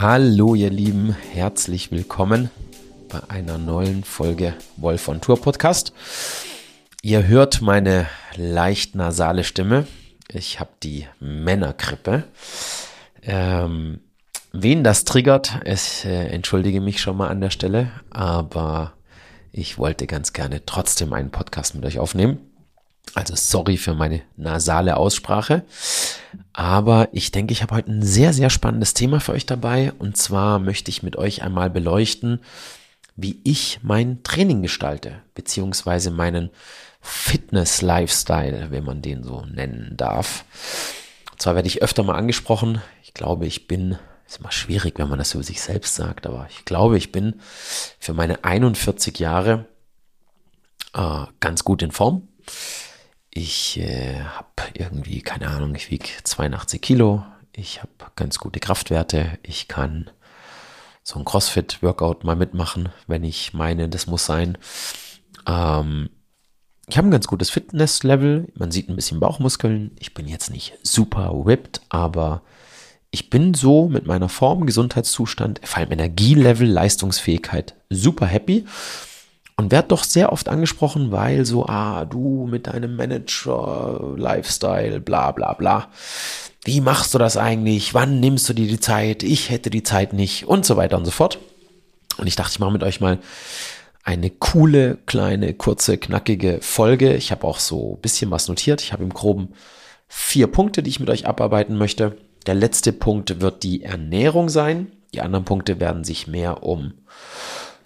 Hallo ihr Lieben, herzlich willkommen bei einer neuen Folge Wolf on Tour Podcast. Ihr hört meine leicht nasale Stimme. Ich habe die Männerkrippe. Ähm, wen das triggert, ich äh, entschuldige mich schon mal an der Stelle, aber ich wollte ganz gerne trotzdem einen Podcast mit euch aufnehmen. Also sorry für meine nasale Aussprache. Aber ich denke, ich habe heute ein sehr, sehr spannendes Thema für euch dabei. Und zwar möchte ich mit euch einmal beleuchten, wie ich mein Training gestalte, beziehungsweise meinen Fitness-Lifestyle, wenn man den so nennen darf. Und zwar werde ich öfter mal angesprochen. Ich glaube, ich bin, ist immer schwierig, wenn man das über sich selbst sagt, aber ich glaube, ich bin für meine 41 Jahre äh, ganz gut in Form. Ich äh, habe irgendwie, keine Ahnung, ich wiege 82 Kilo. Ich habe ganz gute Kraftwerte. Ich kann so ein CrossFit-Workout mal mitmachen, wenn ich meine, das muss sein. Ähm, ich habe ein ganz gutes Fitness-Level. Man sieht ein bisschen Bauchmuskeln. Ich bin jetzt nicht super whipped, aber ich bin so mit meiner Form, Gesundheitszustand, vor allem Energielevel, Leistungsfähigkeit super happy und werde doch sehr oft angesprochen, weil so, ah, du mit deinem Manager, Lifestyle, bla bla bla. Wie machst du das eigentlich? Wann nimmst du dir die Zeit? Ich hätte die Zeit nicht und so weiter und so fort. Und ich dachte, ich mache mit euch mal eine coole, kleine, kurze, knackige Folge. Ich habe auch so ein bisschen was notiert. Ich habe im Groben vier Punkte, die ich mit euch abarbeiten möchte. Der letzte Punkt wird die Ernährung sein. Die anderen Punkte werden sich mehr um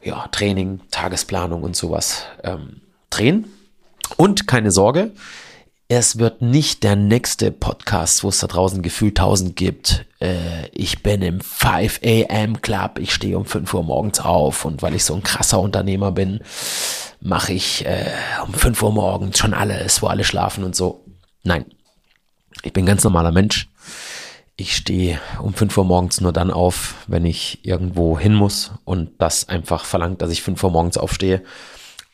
ja, Training, Tagesplanung und sowas ähm, drehen. Und keine Sorge, es wird nicht der nächste Podcast, wo es da draußen gefühlt 1000 gibt. Äh, ich bin im 5 a.m. Club, ich stehe um 5 Uhr morgens auf und weil ich so ein krasser Unternehmer bin, mache ich äh, um 5 Uhr morgens schon alles, wo alle schlafen und so. Nein, ich bin ganz normaler Mensch. Ich stehe um 5 Uhr morgens nur dann auf, wenn ich irgendwo hin muss und das einfach verlangt, dass ich 5 Uhr morgens aufstehe.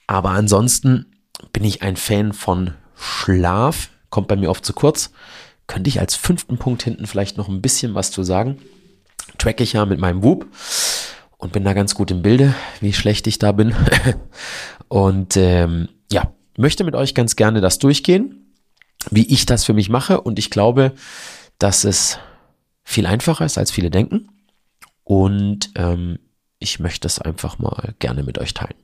Aber ansonsten bin ich ein Fan von Schlaf. Kommt bei mir oft zu kurz. Könnte ich als fünften Punkt hinten vielleicht noch ein bisschen was zu sagen. Track ich ja mit meinem Whoop und bin da ganz gut im Bilde, wie schlecht ich da bin. und ähm, ja, möchte mit euch ganz gerne das durchgehen, wie ich das für mich mache. Und ich glaube, dass es viel einfacher ist, als viele denken. Und ähm, ich möchte es einfach mal gerne mit euch teilen.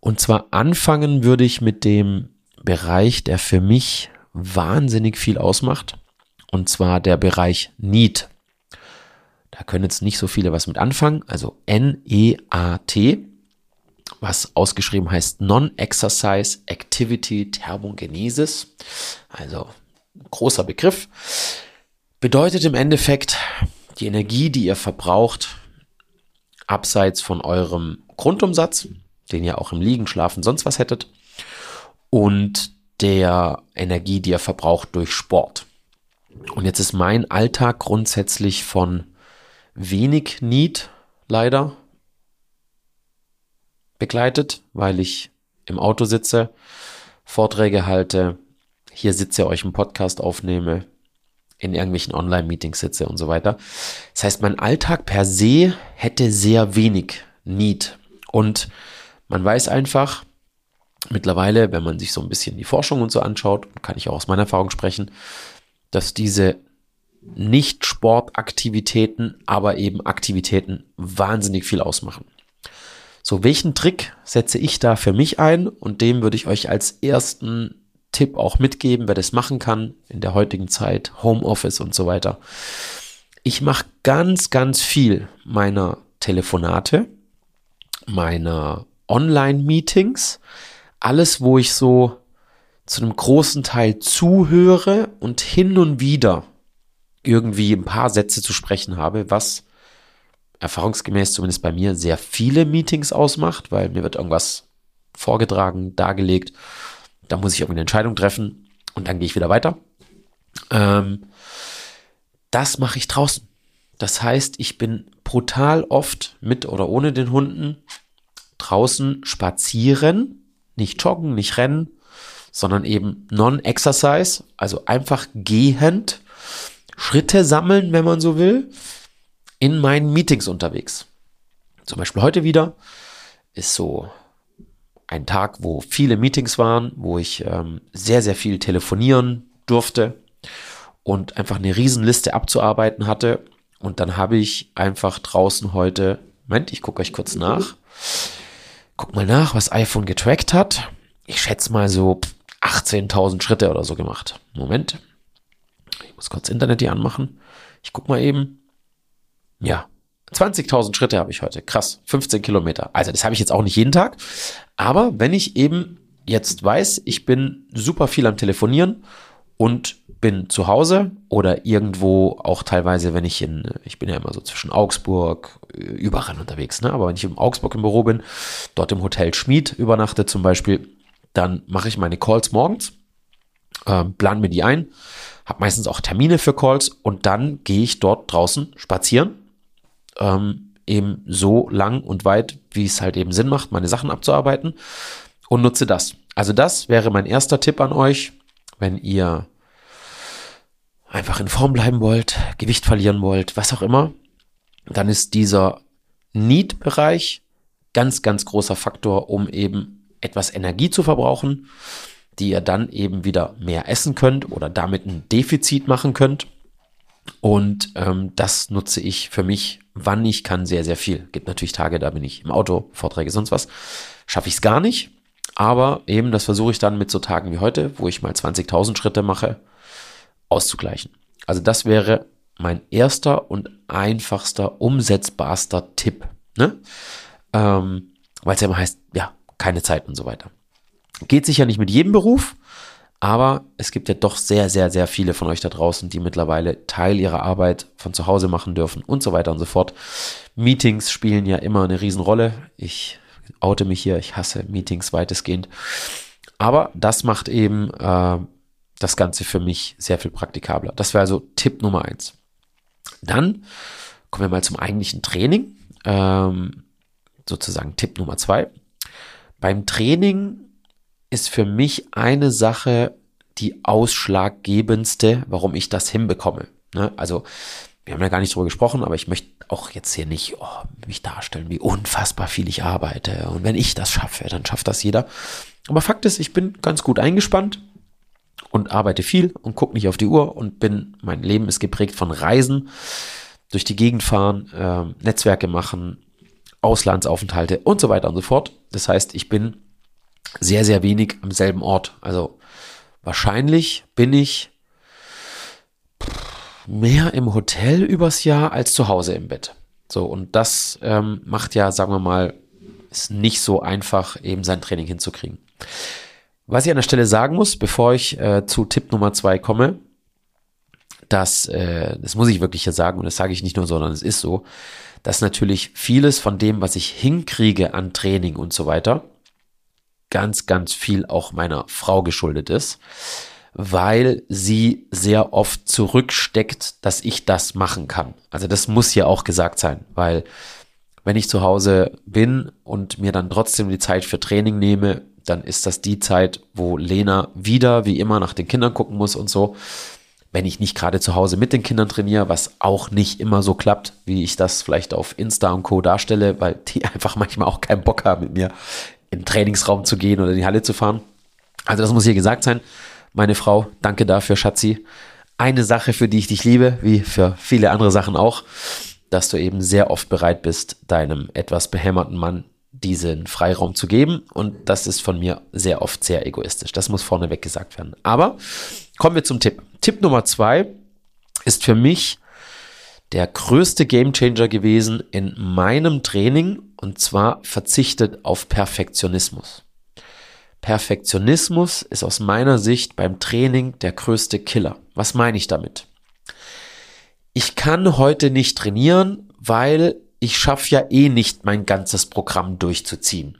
Und zwar anfangen würde ich mit dem Bereich, der für mich wahnsinnig viel ausmacht. Und zwar der Bereich Need. Da können jetzt nicht so viele was mit anfangen. Also N-E-A-T, was ausgeschrieben heißt Non-Exercise Activity Thermogenesis. Also großer Begriff. Bedeutet im Endeffekt, die Energie, die ihr verbraucht, abseits von eurem Grundumsatz, den ihr auch im Liegen, Schlafen, sonst was hättet, und der Energie, die ihr verbraucht durch Sport. Und jetzt ist mein Alltag grundsätzlich von wenig Need leider begleitet, weil ich im Auto sitze, Vorträge halte, hier sitze, euch einen Podcast aufnehme, in irgendwelchen Online-Meetings sitze und so weiter. Das heißt, mein Alltag per se hätte sehr wenig Need. Und man weiß einfach, mittlerweile, wenn man sich so ein bisschen die Forschung und so anschaut, kann ich auch aus meiner Erfahrung sprechen, dass diese Nicht-Sportaktivitäten, aber eben Aktivitäten wahnsinnig viel ausmachen. So, welchen Trick setze ich da für mich ein? Und dem würde ich euch als ersten Tipp auch mitgeben, wer das machen kann in der heutigen Zeit, Homeoffice und so weiter. Ich mache ganz, ganz viel meiner Telefonate, meiner Online-Meetings, alles, wo ich so zu einem großen Teil zuhöre und hin und wieder irgendwie ein paar Sätze zu sprechen habe, was erfahrungsgemäß zumindest bei mir sehr viele Meetings ausmacht, weil mir wird irgendwas vorgetragen, dargelegt da muss ich irgendwie eine Entscheidung treffen und dann gehe ich wieder weiter. Ähm, das mache ich draußen. Das heißt, ich bin brutal oft mit oder ohne den Hunden draußen spazieren, nicht joggen, nicht rennen, sondern eben non-exercise, also einfach gehend, Schritte sammeln, wenn man so will. in meinen Meetings unterwegs. Zum Beispiel heute wieder ist so ein Tag, wo viele Meetings waren, wo ich ähm, sehr, sehr viel telefonieren durfte und einfach eine Riesenliste abzuarbeiten hatte. Und dann habe ich einfach draußen heute, Moment, ich gucke euch kurz nach. Guck mal nach, was iPhone getrackt hat. Ich schätze mal so 18.000 Schritte oder so gemacht. Moment. Ich muss kurz Internet hier anmachen. Ich guck mal eben. Ja, 20.000 Schritte habe ich heute. Krass, 15 Kilometer. Also das habe ich jetzt auch nicht jeden Tag. Aber wenn ich eben jetzt weiß, ich bin super viel am Telefonieren und bin zu Hause oder irgendwo auch teilweise, wenn ich in, ich bin ja immer so zwischen Augsburg, überall unterwegs, ne? aber wenn ich in Augsburg im Büro bin, dort im Hotel Schmied übernachte zum Beispiel, dann mache ich meine Calls morgens, äh, plan mir die ein, habe meistens auch Termine für Calls und dann gehe ich dort draußen spazieren ähm, eben so lang und weit, wie es halt eben Sinn macht, meine Sachen abzuarbeiten und nutze das. Also das wäre mein erster Tipp an euch, wenn ihr einfach in Form bleiben wollt, Gewicht verlieren wollt, was auch immer, dann ist dieser Need-Bereich ganz, ganz großer Faktor, um eben etwas Energie zu verbrauchen, die ihr dann eben wieder mehr essen könnt oder damit ein Defizit machen könnt. Und ähm, das nutze ich für mich, wann ich kann, sehr, sehr viel. Gibt natürlich Tage, da bin ich im Auto, Vorträge, sonst was. Schaffe ich es gar nicht. Aber eben, das versuche ich dann mit so Tagen wie heute, wo ich mal 20.000 Schritte mache, auszugleichen. Also das wäre mein erster und einfachster, umsetzbarster Tipp. Ne? Ähm, Weil es ja immer heißt, ja, keine Zeit und so weiter. Geht sicher nicht mit jedem Beruf, aber es gibt ja doch sehr, sehr, sehr viele von euch da draußen, die mittlerweile Teil ihrer Arbeit von zu Hause machen dürfen und so weiter und so fort. Meetings spielen ja immer eine Riesenrolle. Ich oute mich hier, ich hasse Meetings weitestgehend. Aber das macht eben äh, das Ganze für mich sehr viel praktikabler. Das wäre also Tipp Nummer eins. Dann kommen wir mal zum eigentlichen Training. Ähm, sozusagen Tipp Nummer zwei. Beim Training ist für mich eine Sache die ausschlaggebendste, warum ich das hinbekomme. Ne? Also, wir haben ja gar nicht drüber gesprochen, aber ich möchte auch jetzt hier nicht oh, mich darstellen, wie unfassbar viel ich arbeite. Und wenn ich das schaffe, dann schafft das jeder. Aber Fakt ist, ich bin ganz gut eingespannt und arbeite viel und gucke nicht auf die Uhr und bin, mein Leben ist geprägt von Reisen, durch die Gegend fahren, äh, Netzwerke machen, Auslandsaufenthalte und so weiter und so fort. Das heißt, ich bin sehr, sehr wenig am selben Ort. Also wahrscheinlich bin ich mehr im Hotel übers Jahr als zu Hause im Bett. So, und das ähm, macht ja, sagen wir mal, ist nicht so einfach, eben sein Training hinzukriegen. Was ich an der Stelle sagen muss, bevor ich äh, zu Tipp Nummer zwei komme, dass, äh, das muss ich wirklich hier sagen, und das sage ich nicht nur, sondern es ist so, dass natürlich vieles von dem, was ich hinkriege an Training und so weiter, ganz, ganz viel auch meiner Frau geschuldet ist, weil sie sehr oft zurücksteckt, dass ich das machen kann. Also das muss ja auch gesagt sein, weil wenn ich zu Hause bin und mir dann trotzdem die Zeit für Training nehme, dann ist das die Zeit, wo Lena wieder wie immer nach den Kindern gucken muss und so. Wenn ich nicht gerade zu Hause mit den Kindern trainiere, was auch nicht immer so klappt, wie ich das vielleicht auf Insta und Co. darstelle, weil die einfach manchmal auch keinen Bock haben, mit mir in den Trainingsraum zu gehen oder in die Halle zu fahren. Also das muss hier gesagt sein. Meine Frau, danke dafür, Schatzi. Eine Sache, für die ich dich liebe, wie für viele andere Sachen auch, dass du eben sehr oft bereit bist, deinem etwas behämmerten Mann diesen Freiraum zu geben. Und das ist von mir sehr oft sehr egoistisch. Das muss vorneweg gesagt werden. Aber kommen wir zum Tipp. Tipp Nummer zwei ist für mich der größte Gamechanger gewesen in meinem Training und zwar verzichtet auf Perfektionismus. Perfektionismus ist aus meiner Sicht beim Training der größte Killer. Was meine ich damit? Ich kann heute nicht trainieren, weil ich schaffe ja eh nicht mein ganzes Programm durchzuziehen.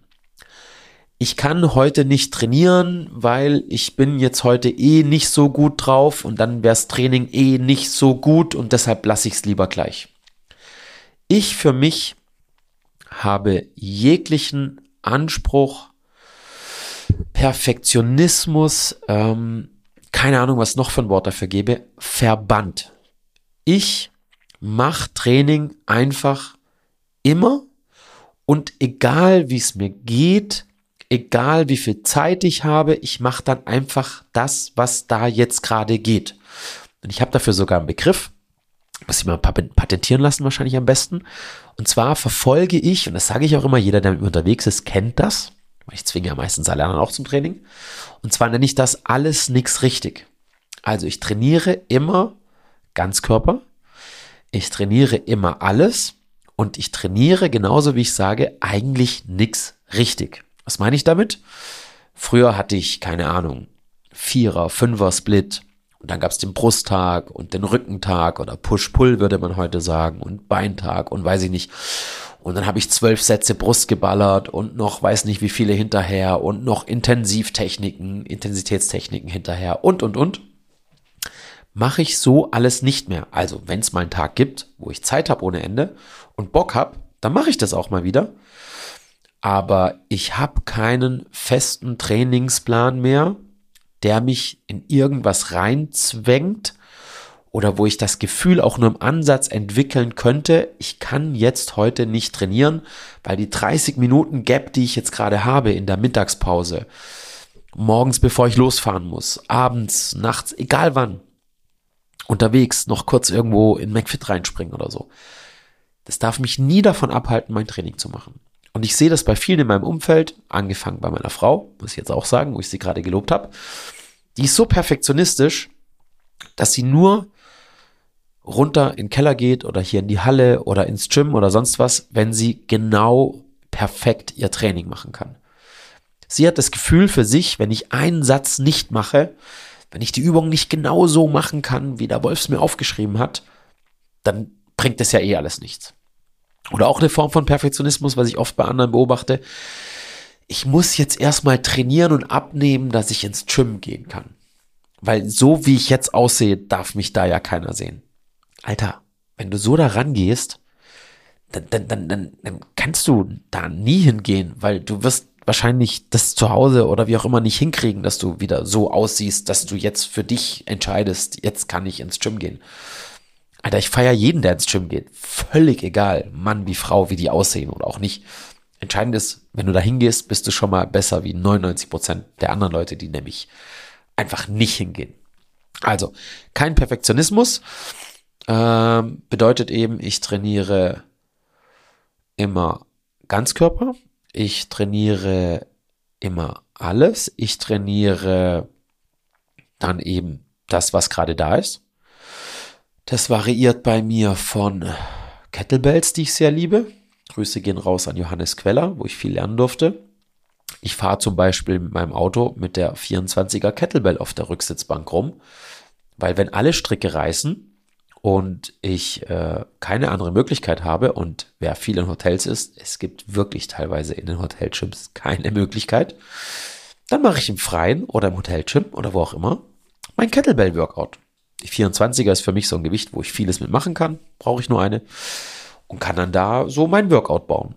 Ich kann heute nicht trainieren, weil ich bin jetzt heute eh nicht so gut drauf und dann wär's Training eh nicht so gut und deshalb lasse ich es lieber gleich. Ich für mich habe jeglichen Anspruch, Perfektionismus, ähm, keine Ahnung, was noch für ein Wort dafür gebe, verbannt. Ich mach Training einfach immer und egal wie es mir geht, egal wie viel Zeit ich habe, ich mache dann einfach das, was da jetzt gerade geht. Und ich habe dafür sogar einen Begriff, muss ich mal patentieren lassen wahrscheinlich am besten. Und zwar verfolge ich, und das sage ich auch immer, jeder, der mit mir unterwegs ist, kennt das, ich zwinge ja meistens alle anderen auch zum Training. Und zwar nenne ich das alles nix richtig. Also ich trainiere immer Ganzkörper, ich trainiere immer alles und ich trainiere genauso wie ich sage eigentlich nix richtig. Was meine ich damit? Früher hatte ich keine Ahnung, Vierer, Fünfer Split und dann gab es den Brusttag und den Rückentag oder Push-Pull würde man heute sagen und Beintag und weiß ich nicht. Und dann habe ich zwölf Sätze Brust geballert und noch weiß nicht wie viele hinterher und noch Intensivtechniken, Intensitätstechniken hinterher und und und mache ich so alles nicht mehr. Also, wenn es mal einen Tag gibt, wo ich Zeit habe ohne Ende und Bock habe, dann mache ich das auch mal wieder. Aber ich habe keinen festen Trainingsplan mehr, der mich in irgendwas reinzwängt oder wo ich das Gefühl auch nur im Ansatz entwickeln könnte, ich kann jetzt heute nicht trainieren, weil die 30 Minuten Gap, die ich jetzt gerade habe in der Mittagspause, morgens bevor ich losfahren muss, abends, nachts, egal wann, unterwegs noch kurz irgendwo in McFit reinspringen oder so. Das darf mich nie davon abhalten, mein Training zu machen. Und ich sehe das bei vielen in meinem Umfeld, angefangen bei meiner Frau, muss ich jetzt auch sagen, wo ich sie gerade gelobt habe. Die ist so perfektionistisch, dass sie nur runter in den Keller geht oder hier in die Halle oder ins Gym oder sonst was, wenn sie genau perfekt ihr Training machen kann. Sie hat das Gefühl für sich, wenn ich einen Satz nicht mache, wenn ich die Übung nicht genau so machen kann, wie der Wolf es mir aufgeschrieben hat, dann bringt es ja eh alles nichts. Oder auch eine Form von Perfektionismus, was ich oft bei anderen beobachte. Ich muss jetzt erstmal trainieren und abnehmen, dass ich ins Gym gehen kann. Weil so wie ich jetzt aussehe, darf mich da ja keiner sehen. Alter, wenn du so da rangehst, dann, dann, dann, dann, kannst du da nie hingehen, weil du wirst wahrscheinlich das zu Hause oder wie auch immer nicht hinkriegen, dass du wieder so aussiehst, dass du jetzt für dich entscheidest, jetzt kann ich ins Gym gehen. Alter, ich feiere jeden, der ins Gym geht. Völlig egal, Mann wie Frau, wie die aussehen oder auch nicht. Entscheidend ist, wenn du da hingehst, bist du schon mal besser wie 99 Prozent der anderen Leute, die nämlich einfach nicht hingehen. Also, kein Perfektionismus ähm, bedeutet eben, ich trainiere immer Ganzkörper, ich trainiere immer alles. Ich trainiere dann eben das, was gerade da ist. Das variiert bei mir von Kettlebells, die ich sehr liebe. Grüße gehen raus an Johannes Queller, wo ich viel lernen durfte. Ich fahre zum Beispiel mit meinem Auto mit der 24er Kettlebell auf der Rücksitzbank rum, weil wenn alle Stricke reißen, und ich äh, keine andere Möglichkeit habe und wer viel in Hotels ist, es gibt wirklich teilweise in den Hotelgyms keine Möglichkeit, dann mache ich im Freien oder im Hotelgym oder wo auch immer mein Kettlebell-Workout. Die 24er ist für mich so ein Gewicht, wo ich vieles mitmachen kann, brauche ich nur eine und kann dann da so mein Workout bauen.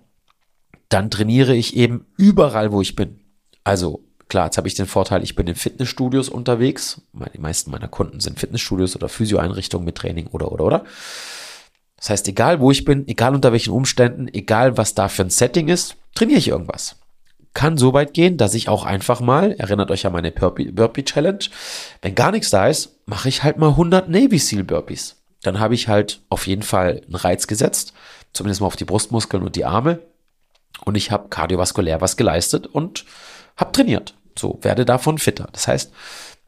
Dann trainiere ich eben überall, wo ich bin. Also Klar, jetzt habe ich den Vorteil, ich bin in Fitnessstudios unterwegs. Die meisten meiner Kunden sind Fitnessstudios oder Physioeinrichtungen mit Training oder, oder, oder. Das heißt, egal wo ich bin, egal unter welchen Umständen, egal was da für ein Setting ist, trainiere ich irgendwas. Kann so weit gehen, dass ich auch einfach mal, erinnert euch an meine Burpee, Burpee Challenge, wenn gar nichts da ist, mache ich halt mal 100 Navy Seal Burpees. Dann habe ich halt auf jeden Fall einen Reiz gesetzt, zumindest mal auf die Brustmuskeln und die Arme. Und ich habe kardiovaskulär was geleistet und habe trainiert. So, werde davon fitter. Das heißt,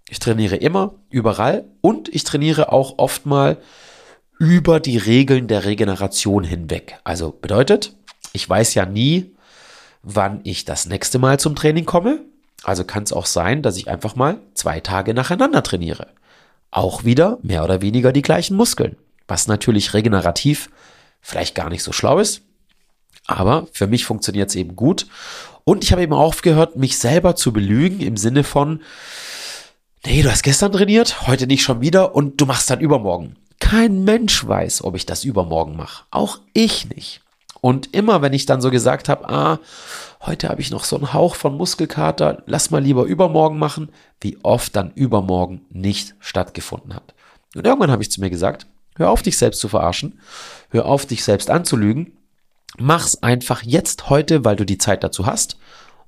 ich trainiere immer, überall und ich trainiere auch oft mal über die Regeln der Regeneration hinweg. Also bedeutet, ich weiß ja nie, wann ich das nächste Mal zum Training komme. Also kann es auch sein, dass ich einfach mal zwei Tage nacheinander trainiere. Auch wieder mehr oder weniger die gleichen Muskeln. Was natürlich regenerativ vielleicht gar nicht so schlau ist. Aber für mich funktioniert es eben gut. Und ich habe eben aufgehört, mich selber zu belügen im Sinne von, nee, du hast gestern trainiert, heute nicht schon wieder und du machst dann übermorgen. Kein Mensch weiß, ob ich das übermorgen mache. Auch ich nicht. Und immer, wenn ich dann so gesagt habe, ah, heute habe ich noch so einen Hauch von Muskelkater, lass mal lieber übermorgen machen, wie oft dann übermorgen nicht stattgefunden hat. Und irgendwann habe ich zu mir gesagt, Hör auf, dich selbst zu verarschen. Hör auf, dich selbst anzulügen. Mach's einfach jetzt heute, weil du die Zeit dazu hast.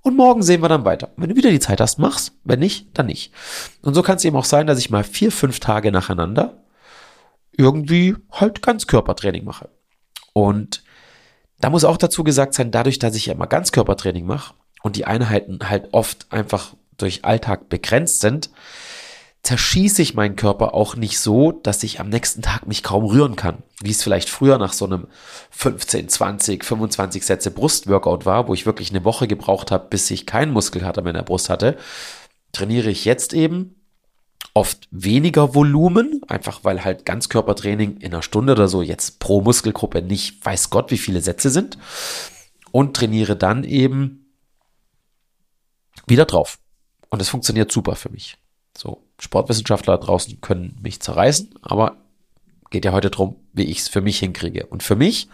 Und morgen sehen wir dann weiter. Wenn du wieder die Zeit hast, mach's. Wenn nicht, dann nicht. Und so kann es eben auch sein, dass ich mal vier, fünf Tage nacheinander irgendwie halt ganz Körpertraining mache. Und da muss auch dazu gesagt sein, dadurch, dass ich ja immer ganz Körpertraining mache und die Einheiten halt oft einfach durch Alltag begrenzt sind, zerschieße ich meinen Körper auch nicht so, dass ich am nächsten Tag mich kaum rühren kann. Wie es vielleicht früher nach so einem 15, 20, 25 Sätze Brustworkout war, wo ich wirklich eine Woche gebraucht habe, bis ich keinen Muskelkater mehr in der Brust hatte, trainiere ich jetzt eben oft weniger Volumen, einfach weil halt Ganzkörpertraining in einer Stunde oder so jetzt pro Muskelgruppe nicht weiß Gott, wie viele Sätze sind und trainiere dann eben wieder drauf. Und es funktioniert super für mich. So, Sportwissenschaftler draußen können mich zerreißen, aber geht ja heute darum, wie ich es für mich hinkriege. Und für mich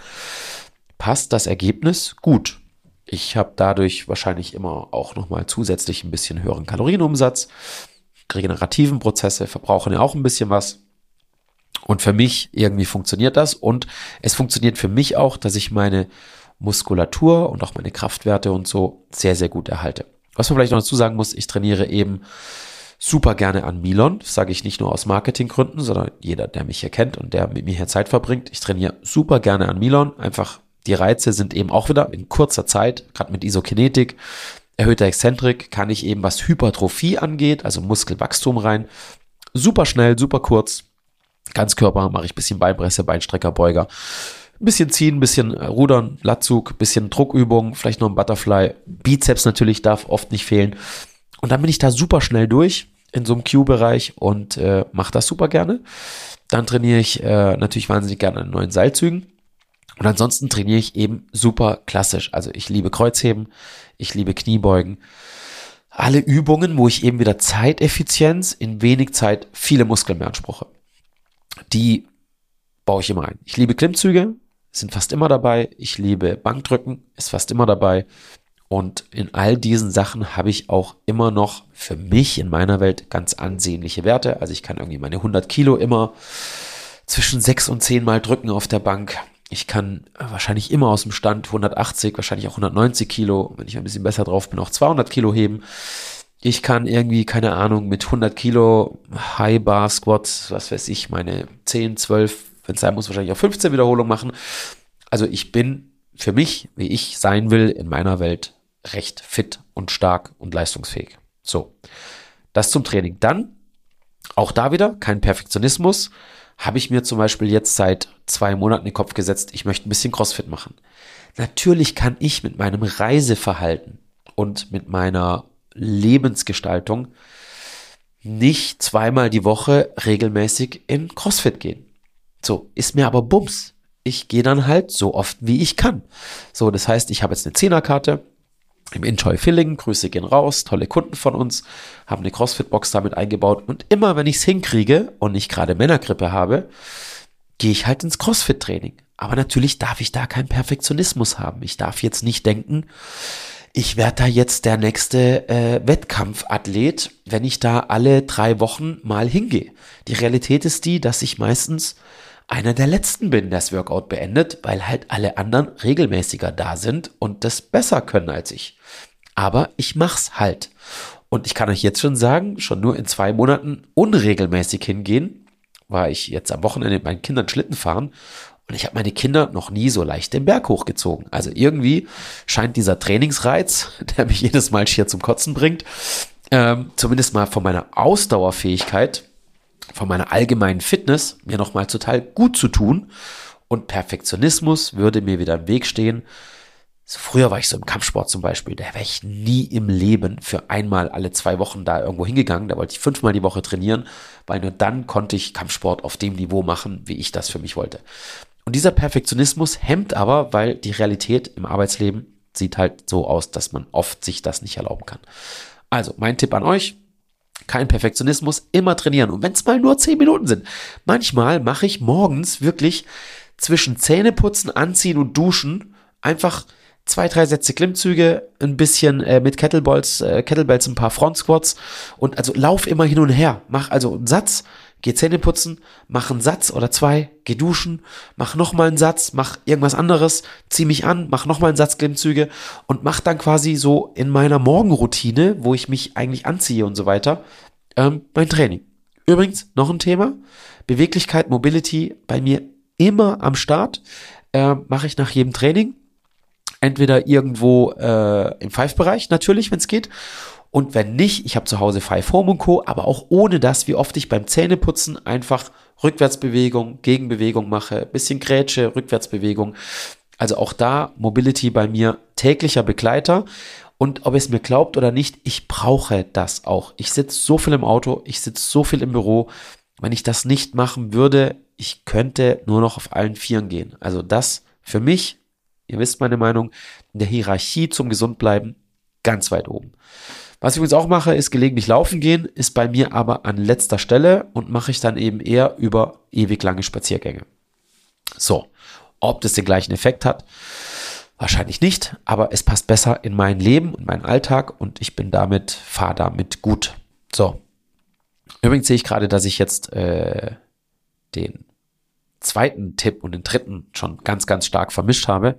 passt das Ergebnis gut. Ich habe dadurch wahrscheinlich immer auch nochmal zusätzlich ein bisschen höheren Kalorienumsatz. Regenerativen Prozesse verbrauchen ja auch ein bisschen was. Und für mich irgendwie funktioniert das. Und es funktioniert für mich auch, dass ich meine Muskulatur und auch meine Kraftwerte und so sehr, sehr gut erhalte. Was man vielleicht noch dazu sagen muss, ich trainiere eben super gerne an Milon. Das sage ich nicht nur aus Marketinggründen, sondern jeder, der mich hier kennt und der mit mir hier Zeit verbringt. Ich trainiere super gerne an Milon. Einfach die Reize sind eben auch wieder in kurzer Zeit, gerade mit Isokinetik, erhöhter Exzentrik, kann ich eben, was Hypertrophie angeht, also Muskelwachstum rein, super schnell, super kurz. Ganzkörper mache ich bisschen Beinpresse, Beinstrecker, Beuger. Ein bisschen ziehen, bisschen äh, rudern, Latzug, bisschen Druckübung, vielleicht noch ein Butterfly. Bizeps natürlich darf oft nicht fehlen. Und dann bin ich da super schnell durch in so einem Q-Bereich und äh, mache das super gerne. Dann trainiere ich äh, natürlich wahnsinnig gerne an neuen Seilzügen. Und ansonsten trainiere ich eben super klassisch. Also ich liebe Kreuzheben, ich liebe Kniebeugen. Alle Übungen, wo ich eben wieder Zeiteffizienz in wenig Zeit viele Muskeln beanspruche. Die baue ich immer ein. Ich liebe Klimmzüge, sind fast immer dabei. Ich liebe Bankdrücken, ist fast immer dabei. Und in all diesen Sachen habe ich auch immer noch für mich in meiner Welt ganz ansehnliche Werte. Also ich kann irgendwie meine 100 Kilo immer zwischen 6 und 10 Mal drücken auf der Bank. Ich kann wahrscheinlich immer aus dem Stand 180, wahrscheinlich auch 190 Kilo, wenn ich ein bisschen besser drauf bin, auch 200 Kilo heben. Ich kann irgendwie, keine Ahnung, mit 100 Kilo High Bar Squats, was weiß ich, meine 10, 12, wenn es sein muss, wahrscheinlich auch 15 Wiederholungen machen. Also ich bin für mich, wie ich sein will, in meiner Welt recht fit und stark und leistungsfähig. So, das zum Training. Dann, auch da wieder, kein Perfektionismus, habe ich mir zum Beispiel jetzt seit zwei Monaten in den Kopf gesetzt, ich möchte ein bisschen CrossFit machen. Natürlich kann ich mit meinem Reiseverhalten und mit meiner Lebensgestaltung nicht zweimal die Woche regelmäßig in CrossFit gehen. So, ist mir aber Bums. Ich gehe dann halt so oft, wie ich kann. So, das heißt, ich habe jetzt eine Zehnerkarte, im Enjoy Filling. Grüße gehen raus, tolle Kunden von uns, haben eine CrossFit-Box damit eingebaut. Und immer, wenn ich es hinkriege und nicht gerade Männergrippe habe, gehe ich halt ins CrossFit-Training. Aber natürlich darf ich da keinen Perfektionismus haben. Ich darf jetzt nicht denken, ich werde da jetzt der nächste äh, Wettkampfathlet, wenn ich da alle drei Wochen mal hingehe. Die Realität ist die, dass ich meistens einer der letzten bin, der das Workout beendet, weil halt alle anderen regelmäßiger da sind und das besser können als ich. Aber ich mach's halt. Und ich kann euch jetzt schon sagen, schon nur in zwei Monaten unregelmäßig hingehen, war ich jetzt am Wochenende mit meinen Kindern Schlitten fahren und ich habe meine Kinder noch nie so leicht den Berg hochgezogen. Also irgendwie scheint dieser Trainingsreiz, der mich jedes Mal hier zum Kotzen bringt, ähm, zumindest mal von meiner Ausdauerfähigkeit von meiner allgemeinen Fitness mir nochmal total gut zu tun. Und Perfektionismus würde mir wieder im Weg stehen. Früher war ich so im Kampfsport zum Beispiel, da wäre ich nie im Leben für einmal alle zwei Wochen da irgendwo hingegangen. Da wollte ich fünfmal die Woche trainieren, weil nur dann konnte ich Kampfsport auf dem Niveau machen, wie ich das für mich wollte. Und dieser Perfektionismus hemmt aber, weil die Realität im Arbeitsleben sieht halt so aus, dass man oft sich das nicht erlauben kann. Also mein Tipp an euch, kein Perfektionismus, immer trainieren. Und wenn es mal nur zehn Minuten sind. Manchmal mache ich morgens wirklich zwischen Zähneputzen, Anziehen und Duschen einfach zwei, drei Sätze Klimmzüge, ein bisschen äh, mit Kettlebells, äh, Kettlebells, ein paar Front Squats und also lauf immer hin und her. Mach also einen Satz, geh Zähne putzen, mach einen Satz oder zwei, geh duschen, mach nochmal einen Satz, mach irgendwas anderes, zieh mich an, mach nochmal einen Satz Klimmzüge und mach dann quasi so in meiner Morgenroutine, wo ich mich eigentlich anziehe und so weiter, ähm, mein Training. Übrigens, noch ein Thema, Beweglichkeit, Mobility bei mir immer am Start, äh, mache ich nach jedem Training, entweder irgendwo äh, im Five-Bereich natürlich, wenn es geht, und wenn nicht, ich habe zu Hause Five Home und Co., aber auch ohne das, wie oft ich beim Zähneputzen einfach Rückwärtsbewegung, Gegenbewegung mache, bisschen Grätsche, Rückwärtsbewegung. Also auch da Mobility bei mir täglicher Begleiter. Und ob es mir glaubt oder nicht, ich brauche das auch. Ich sitze so viel im Auto, ich sitze so viel im Büro. Wenn ich das nicht machen würde, ich könnte nur noch auf allen Vieren gehen. Also das für mich, ihr wisst meine Meinung, in der Hierarchie zum Gesundbleiben ganz weit oben. Was ich übrigens auch mache, ist gelegentlich laufen gehen, ist bei mir aber an letzter Stelle und mache ich dann eben eher über ewig lange Spaziergänge. So, ob das den gleichen Effekt hat, wahrscheinlich nicht, aber es passt besser in mein Leben und meinen Alltag und ich bin damit, fahre damit gut. So, übrigens sehe ich gerade, dass ich jetzt äh, den zweiten Tipp und den dritten schon ganz, ganz stark vermischt habe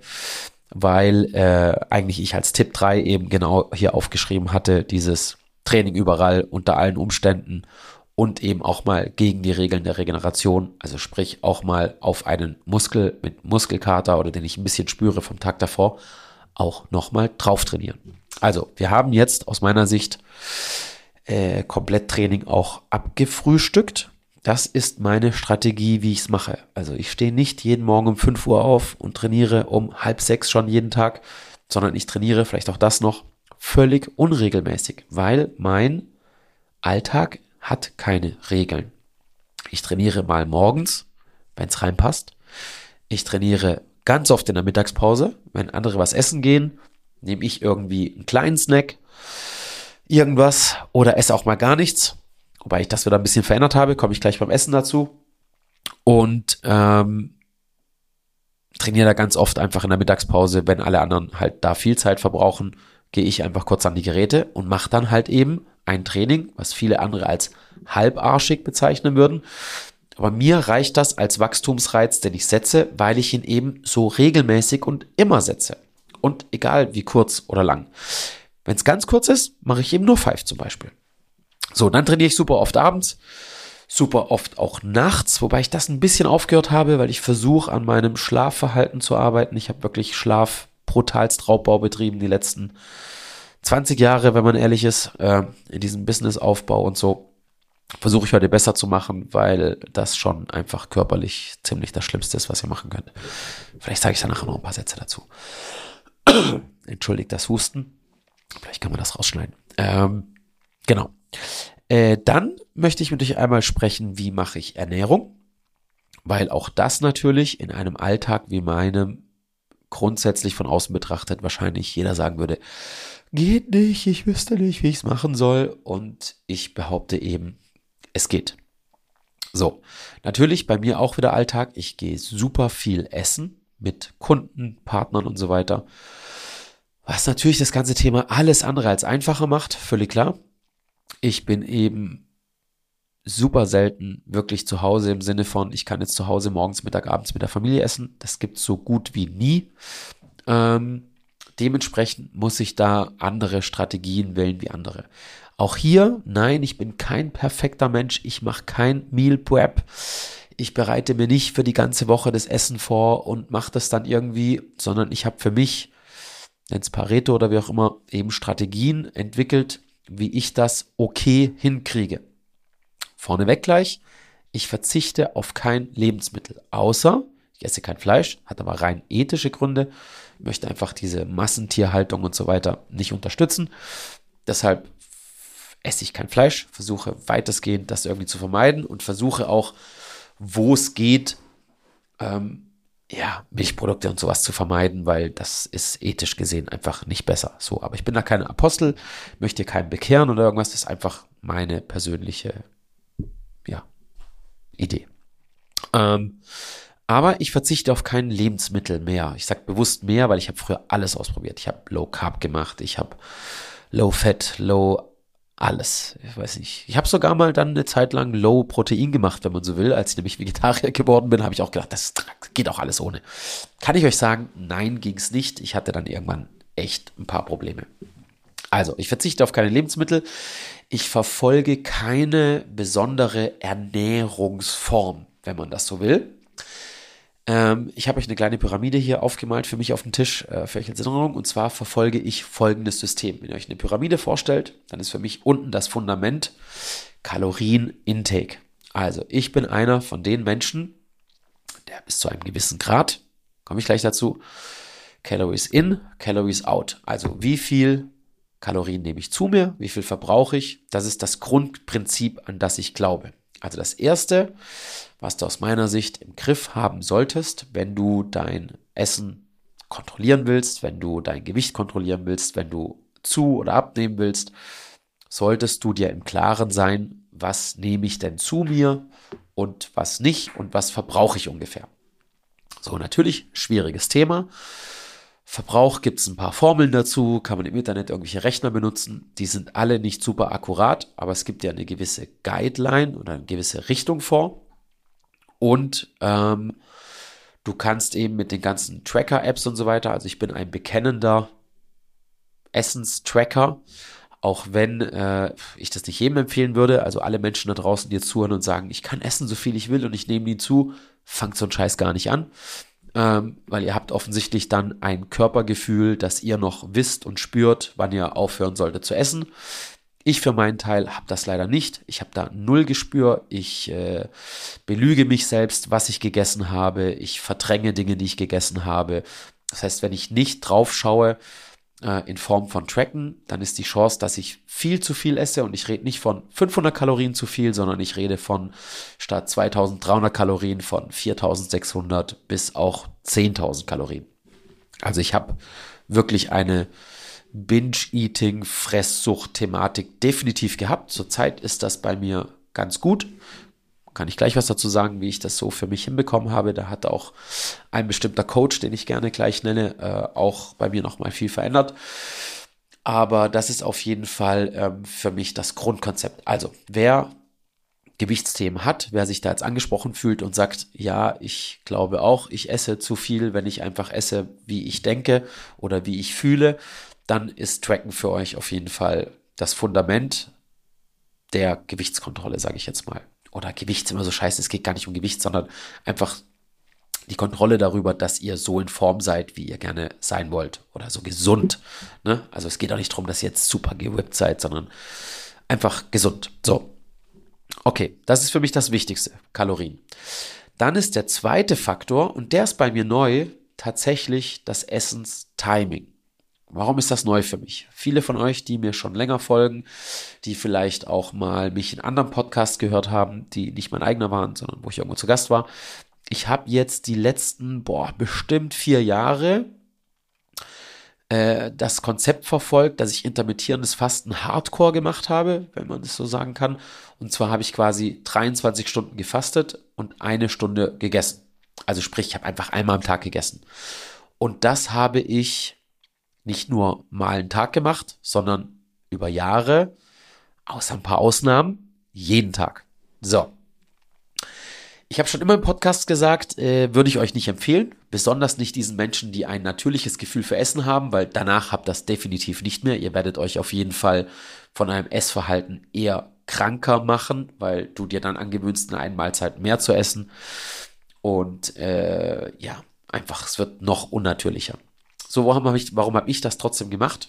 weil äh, eigentlich ich als Tipp 3 eben genau hier aufgeschrieben hatte, dieses Training überall unter allen Umständen und eben auch mal gegen die Regeln der Regeneration, also sprich auch mal auf einen Muskel mit Muskelkater oder den ich ein bisschen spüre vom Tag davor, auch nochmal drauf trainieren. Also wir haben jetzt aus meiner Sicht äh, komplett Training auch abgefrühstückt das ist meine Strategie, wie ich es mache. Also ich stehe nicht jeden Morgen um 5 Uhr auf und trainiere um halb sechs schon jeden Tag, sondern ich trainiere vielleicht auch das noch völlig unregelmäßig, weil mein Alltag hat keine Regeln. Ich trainiere mal morgens, wenn es reinpasst. Ich trainiere ganz oft in der Mittagspause. Wenn andere was essen gehen, nehme ich irgendwie einen kleinen Snack, irgendwas oder esse auch mal gar nichts. Wobei ich das wieder ein bisschen verändert habe, komme ich gleich beim Essen dazu. Und ähm, trainiere da ganz oft einfach in der Mittagspause, wenn alle anderen halt da viel Zeit verbrauchen, gehe ich einfach kurz an die Geräte und mache dann halt eben ein Training, was viele andere als halbarschig bezeichnen würden. Aber mir reicht das als Wachstumsreiz, den ich setze, weil ich ihn eben so regelmäßig und immer setze. Und egal wie kurz oder lang. Wenn es ganz kurz ist, mache ich eben nur Five zum Beispiel. So, dann trainiere ich super oft abends, super oft auch nachts, wobei ich das ein bisschen aufgehört habe, weil ich versuche an meinem Schlafverhalten zu arbeiten. Ich habe wirklich Schlaf brutalst Raubbau betrieben die letzten 20 Jahre, wenn man ehrlich ist, äh, in diesem Businessaufbau und so. Versuche ich heute besser zu machen, weil das schon einfach körperlich ziemlich das Schlimmste ist, was ihr machen könnt. Vielleicht sage ich da nachher noch ein paar Sätze dazu. Entschuldigt das Husten. Vielleicht kann man das rausschneiden. Ähm, genau. Äh, dann möchte ich mit euch einmal sprechen, wie mache ich Ernährung, weil auch das natürlich in einem Alltag wie meinem grundsätzlich von außen betrachtet wahrscheinlich jeder sagen würde, geht nicht, ich wüsste nicht, wie ich es machen soll und ich behaupte eben, es geht. So, natürlich bei mir auch wieder Alltag. Ich gehe super viel essen mit Kunden, Partnern und so weiter. Was natürlich das ganze Thema alles andere als einfacher macht, völlig klar. Ich bin eben super selten wirklich zu Hause im Sinne von, ich kann jetzt zu Hause morgens, Mittag, abends mit der Familie essen. Das gibt es so gut wie nie. Ähm, dementsprechend muss ich da andere Strategien wählen wie andere. Auch hier, nein, ich bin kein perfekter Mensch. Ich mache kein Meal Prep. Ich bereite mir nicht für die ganze Woche das Essen vor und mache das dann irgendwie, sondern ich habe für mich, ins Pareto oder wie auch immer, eben Strategien entwickelt, wie ich das okay hinkriege. Vorneweg gleich, ich verzichte auf kein Lebensmittel, außer ich esse kein Fleisch, hat aber rein ethische Gründe, möchte einfach diese Massentierhaltung und so weiter nicht unterstützen. Deshalb esse ich kein Fleisch, versuche weitestgehend das irgendwie zu vermeiden und versuche auch, wo es geht, ähm, ja, Milchprodukte und sowas zu vermeiden, weil das ist ethisch gesehen einfach nicht besser. So, aber ich bin da kein Apostel, möchte keinen bekehren oder irgendwas, das ist einfach meine persönliche, ja, Idee. Ähm, aber ich verzichte auf kein Lebensmittel mehr. Ich sage bewusst mehr, weil ich habe früher alles ausprobiert. Ich habe Low Carb gemacht, ich habe Low Fat, Low alles. Ich weiß nicht. Ich habe sogar mal dann eine Zeit lang Low Protein gemacht, wenn man so will. Als ich nämlich Vegetarier geworden bin, habe ich auch gedacht, das geht auch alles ohne. Kann ich euch sagen, nein, ging es nicht. Ich hatte dann irgendwann echt ein paar Probleme. Also, ich verzichte auf keine Lebensmittel. Ich verfolge keine besondere Ernährungsform, wenn man das so will. Ähm, ich habe euch eine kleine Pyramide hier aufgemalt für mich auf dem Tisch, äh, für euch als Erinnerung. Und zwar verfolge ich folgendes System. Wenn ihr euch eine Pyramide vorstellt, dann ist für mich unten das Fundament Kalorien-Intake. Also ich bin einer von den Menschen, der bis zu einem gewissen Grad, komme ich gleich dazu, Calories in, Calories out. Also wie viel Kalorien nehme ich zu mir, wie viel verbrauche ich. Das ist das Grundprinzip, an das ich glaube. Also das Erste, was du aus meiner Sicht im Griff haben solltest, wenn du dein Essen kontrollieren willst, wenn du dein Gewicht kontrollieren willst, wenn du zu oder abnehmen willst, solltest du dir im Klaren sein, was nehme ich denn zu mir und was nicht und was verbrauche ich ungefähr. So, natürlich schwieriges Thema. Verbrauch gibt es ein paar Formeln dazu, kann man im Internet irgendwelche Rechner benutzen. Die sind alle nicht super akkurat, aber es gibt ja eine gewisse Guideline oder eine gewisse Richtung vor. Und ähm, du kannst eben mit den ganzen Tracker-Apps und so weiter, also ich bin ein bekennender Essenstracker, auch wenn äh, ich das nicht jedem empfehlen würde. Also alle Menschen da draußen, die jetzt zuhören und sagen, ich kann essen so viel ich will und ich nehme die zu, fangt so einen Scheiß gar nicht an ähm, weil ihr habt offensichtlich dann ein Körpergefühl, dass ihr noch wisst und spürt, wann ihr aufhören solltet zu essen. Ich für meinen Teil habe das leider nicht. Ich habe da null Gespür. Ich äh, belüge mich selbst, was ich gegessen habe. Ich verdränge Dinge, die ich gegessen habe. Das heißt, wenn ich nicht drauf schaue, äh, in Form von Tracken, dann ist die Chance, dass ich viel zu viel esse und ich rede nicht von 500 Kalorien zu viel, sondern ich rede von statt 2300 Kalorien von 4600 bis auch 10.000 Kalorien. Also ich habe wirklich eine Binge-Eating, Fresssucht-Thematik definitiv gehabt. Zurzeit ist das bei mir ganz gut kann ich gleich was dazu sagen, wie ich das so für mich hinbekommen habe. Da hat auch ein bestimmter Coach, den ich gerne gleich nenne, äh, auch bei mir nochmal viel verändert. Aber das ist auf jeden Fall ähm, für mich das Grundkonzept. Also, wer Gewichtsthemen hat, wer sich da jetzt angesprochen fühlt und sagt, ja, ich glaube auch, ich esse zu viel, wenn ich einfach esse, wie ich denke oder wie ich fühle, dann ist Tracken für euch auf jeden Fall das Fundament der Gewichtskontrolle, sage ich jetzt mal oder Gewicht ist immer so scheiße, es geht gar nicht um Gewicht, sondern einfach die Kontrolle darüber, dass ihr so in Form seid, wie ihr gerne sein wollt oder so gesund. Ne? Also es geht auch nicht darum, dass ihr jetzt super gewippt seid, sondern einfach gesund. So. Okay, das ist für mich das Wichtigste, Kalorien. Dann ist der zweite Faktor, und der ist bei mir neu, tatsächlich das Essenstiming. Warum ist das neu für mich? Viele von euch, die mir schon länger folgen, die vielleicht auch mal mich in anderen Podcasts gehört haben, die nicht mein eigener waren, sondern wo ich irgendwo zu Gast war. Ich habe jetzt die letzten, boah, bestimmt vier Jahre äh, das Konzept verfolgt, dass ich intermittierendes Fasten Hardcore gemacht habe, wenn man es so sagen kann. Und zwar habe ich quasi 23 Stunden gefastet und eine Stunde gegessen. Also sprich, ich habe einfach einmal am Tag gegessen. Und das habe ich nicht nur mal einen Tag gemacht, sondern über Jahre, außer ein paar Ausnahmen, jeden Tag. So. Ich habe schon immer im Podcast gesagt, äh, würde ich euch nicht empfehlen. Besonders nicht diesen Menschen, die ein natürliches Gefühl für Essen haben, weil danach habt das definitiv nicht mehr. Ihr werdet euch auf jeden Fall von einem Essverhalten eher kranker machen, weil du dir dann angewöhnst, in einer Mahlzeit mehr zu essen. Und äh, ja, einfach, es wird noch unnatürlicher. So, warum habe ich, warum hab ich das trotzdem gemacht?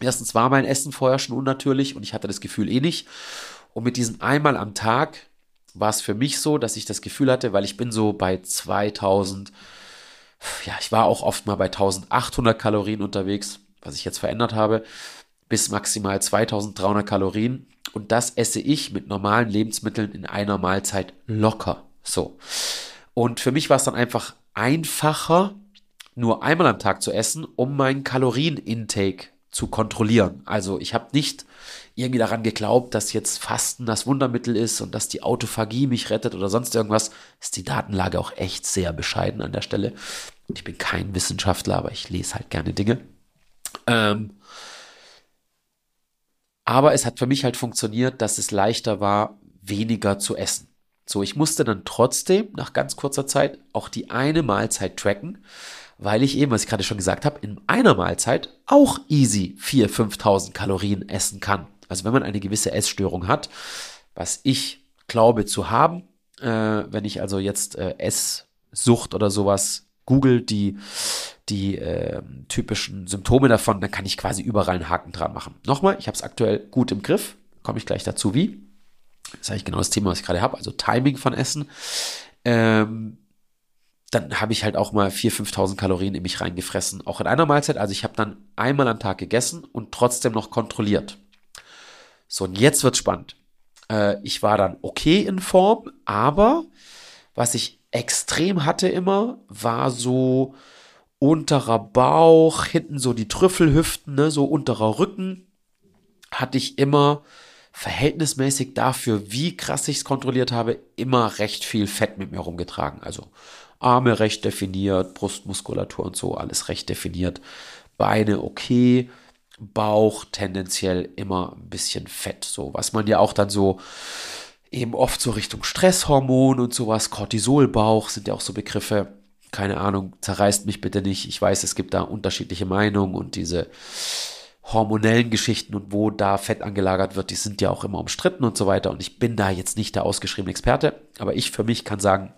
Erstens war mein Essen vorher schon unnatürlich und ich hatte das Gefühl eh nicht. Und mit diesem einmal am Tag war es für mich so, dass ich das Gefühl hatte, weil ich bin so bei 2000, ja, ich war auch oft mal bei 1800 Kalorien unterwegs, was ich jetzt verändert habe, bis maximal 2300 Kalorien. Und das esse ich mit normalen Lebensmitteln in einer Mahlzeit locker. So. Und für mich war es dann einfach einfacher, nur einmal am Tag zu essen, um meinen Kalorienintake zu kontrollieren. Also ich habe nicht irgendwie daran geglaubt, dass jetzt Fasten das Wundermittel ist und dass die Autophagie mich rettet oder sonst irgendwas. Ist die Datenlage auch echt sehr bescheiden an der Stelle. Ich bin kein Wissenschaftler, aber ich lese halt gerne Dinge. Ähm, Aber es hat für mich halt funktioniert, dass es leichter war, weniger zu essen. So, ich musste dann trotzdem nach ganz kurzer Zeit auch die eine Mahlzeit tracken, weil ich eben, was ich gerade schon gesagt habe, in einer Mahlzeit auch easy 4.000, 5.000 Kalorien essen kann. Also wenn man eine gewisse Essstörung hat, was ich glaube zu haben, äh, wenn ich also jetzt äh, Esssucht oder sowas google, die, die äh, typischen Symptome davon, dann kann ich quasi überall einen Haken dran machen. Nochmal, ich habe es aktuell gut im Griff, komme ich gleich dazu, wie. Das ist eigentlich genau das Thema, was ich gerade habe, also Timing von Essen. Ähm, dann habe ich halt auch mal 4.000, 5.000 Kalorien in mich reingefressen, auch in einer Mahlzeit. Also ich habe dann einmal am Tag gegessen und trotzdem noch kontrolliert. So, und jetzt wird spannend. Äh, ich war dann okay in Form, aber was ich extrem hatte immer, war so unterer Bauch, hinten so die Trüffelhüften, ne, so unterer Rücken, hatte ich immer verhältnismäßig dafür, wie krass ich es kontrolliert habe, immer recht viel Fett mit mir rumgetragen. Also Arme recht definiert, Brustmuskulatur und so, alles recht definiert. Beine okay, Bauch tendenziell immer ein bisschen fett, so was man ja auch dann so eben oft so Richtung Stresshormon und sowas, Cortisolbauch sind ja auch so Begriffe. Keine Ahnung, zerreißt mich bitte nicht. Ich weiß, es gibt da unterschiedliche Meinungen und diese hormonellen Geschichten und wo da Fett angelagert wird, die sind ja auch immer umstritten und so weiter. Und ich bin da jetzt nicht der ausgeschriebene Experte, aber ich für mich kann sagen,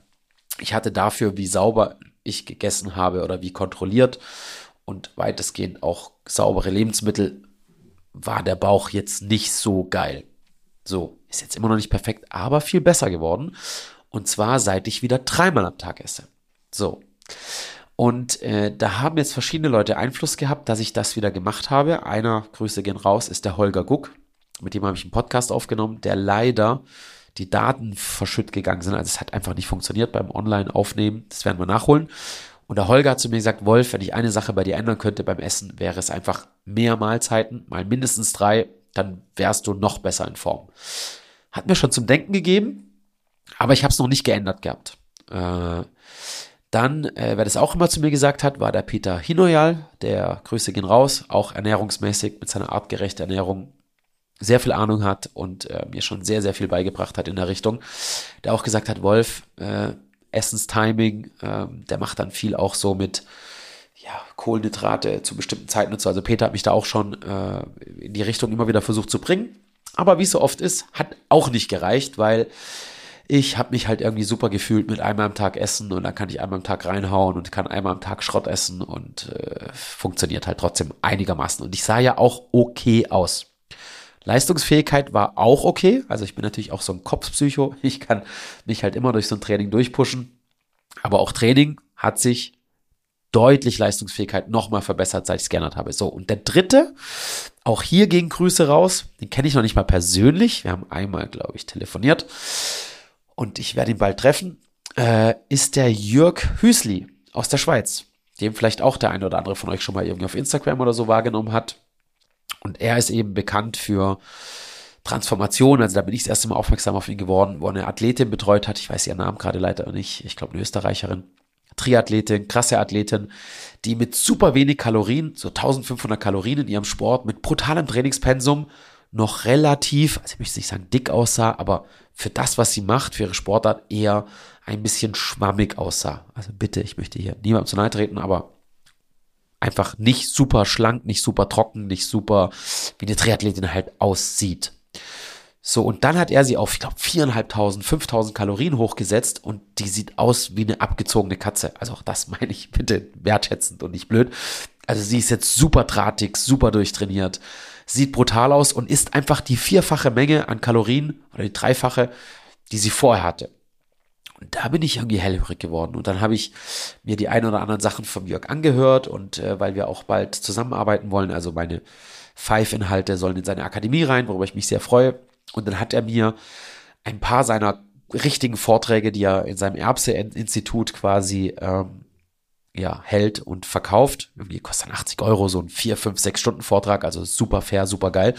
ich hatte dafür, wie sauber ich gegessen habe oder wie kontrolliert und weitestgehend auch saubere Lebensmittel, war der Bauch jetzt nicht so geil. So, ist jetzt immer noch nicht perfekt, aber viel besser geworden. Und zwar seit ich wieder dreimal am Tag esse. So. Und äh, da haben jetzt verschiedene Leute Einfluss gehabt, dass ich das wieder gemacht habe. Einer, Grüße gehen raus, ist der Holger Guck. Mit dem habe ich einen Podcast aufgenommen, der leider die Daten verschütt gegangen sind. Also es hat einfach nicht funktioniert beim Online-Aufnehmen. Das werden wir nachholen. Und der Holger hat zu mir gesagt, Wolf, wenn ich eine Sache bei dir ändern könnte beim Essen, wäre es einfach mehr Mahlzeiten, mal mindestens drei, dann wärst du noch besser in Form. Hat mir schon zum Denken gegeben, aber ich habe es noch nicht geändert gehabt. Äh, dann, äh, wer das auch immer zu mir gesagt hat, war der Peter Hinoyal, der Grüße gehen raus, auch ernährungsmäßig mit seiner artgerechten Ernährung sehr viel Ahnung hat und äh, mir schon sehr, sehr viel beigebracht hat in der Richtung. Der auch gesagt hat, Wolf, äh, Essenstiming, äh, der macht dann viel auch so mit ja, Kohlenhydrate zu bestimmten Zeiten und so. Also Peter hat mich da auch schon äh, in die Richtung immer wieder versucht zu bringen. Aber wie es so oft ist, hat auch nicht gereicht, weil ich habe mich halt irgendwie super gefühlt mit einmal am Tag essen und dann kann ich einmal am Tag reinhauen und kann einmal am Tag Schrott essen und äh, funktioniert halt trotzdem einigermaßen. Und ich sah ja auch okay aus. Leistungsfähigkeit war auch okay. Also ich bin natürlich auch so ein Kopfpsycho. Ich kann mich halt immer durch so ein Training durchpushen. Aber auch Training hat sich deutlich Leistungsfähigkeit nochmal verbessert, seit ich es geändert habe. So, und der dritte, auch hier gehen Grüße raus. Den kenne ich noch nicht mal persönlich. Wir haben einmal, glaube ich, telefoniert und ich werde ihn bald treffen, äh, ist der Jörg Hüsli aus der Schweiz, den vielleicht auch der eine oder andere von euch schon mal irgendwie auf Instagram oder so wahrgenommen hat. Und er ist eben bekannt für Transformation. Also da bin ich das erste Mal aufmerksam auf ihn geworden, wo er eine Athletin betreut hat. Ich weiß ihren Namen gerade leider nicht. Ich glaube, eine Österreicherin. Triathletin, krasse Athletin, die mit super wenig Kalorien, so 1500 Kalorien in ihrem Sport, mit brutalem Trainingspensum noch relativ, also ich möchte nicht sagen dick aussah, aber für das, was sie macht, für ihre Sportart eher ein bisschen schwammig aussah. Also bitte, ich möchte hier niemandem zu nahe treten, aber einfach nicht super schlank, nicht super trocken, nicht super, wie eine Triathletin halt aussieht. So, und dann hat er sie auf, ich glaube, 4.500, 5.000 Kalorien hochgesetzt und die sieht aus wie eine abgezogene Katze. Also auch das meine ich bitte wertschätzend und nicht blöd. Also sie ist jetzt super drahtig, super durchtrainiert, sieht brutal aus und isst einfach die vierfache Menge an Kalorien oder die dreifache, die sie vorher hatte. Und da bin ich irgendwie hellhörig geworden. Und dann habe ich mir die ein oder anderen Sachen vom Jörg angehört und äh, weil wir auch bald zusammenarbeiten wollen, also meine Five-Inhalte sollen in seine Akademie rein, worüber ich mich sehr freue. Und dann hat er mir ein paar seiner richtigen Vorträge, die er in seinem Erbse-Institut quasi ähm, ja, hält und verkauft. Irgendwie kostet 80 Euro, so ein 4, 5, 6 Stunden Vortrag, also super fair, super geil.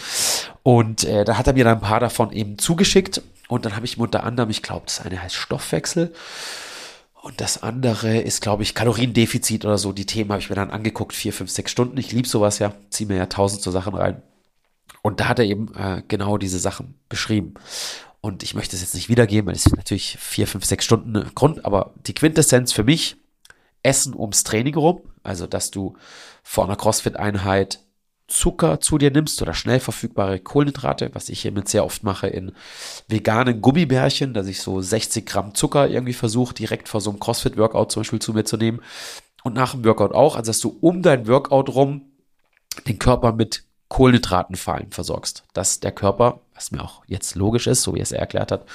Und äh, da hat er mir dann ein paar davon eben zugeschickt. Und dann habe ich unter anderem, ich glaube, das eine heißt Stoffwechsel. Und das andere ist, glaube ich, Kaloriendefizit oder so. Die Themen habe ich mir dann angeguckt, 4, 5, 6 Stunden. Ich liebe sowas ja, ziehe mir ja tausend so Sachen rein. Und da hat er eben äh, genau diese Sachen beschrieben. Und ich möchte es jetzt nicht wiedergeben, weil es ist natürlich vier, fünf, sechs Stunden Grund, aber die Quintessenz für mich, Essen ums Training rum, also dass du vor einer CrossFit-Einheit Zucker zu dir nimmst oder schnell verfügbare Kohlenhydrate, was ich hiermit sehr oft mache in veganen Gummibärchen, dass ich so 60 Gramm Zucker irgendwie versuche, direkt vor so einem CrossFit-Workout zum Beispiel zu mir zu nehmen und nach dem Workout auch, also dass du um dein Workout rum den Körper mit Kohlenhydratenfallen versorgst, dass der Körper, was mir auch jetzt logisch ist, so wie er es erklärt hat,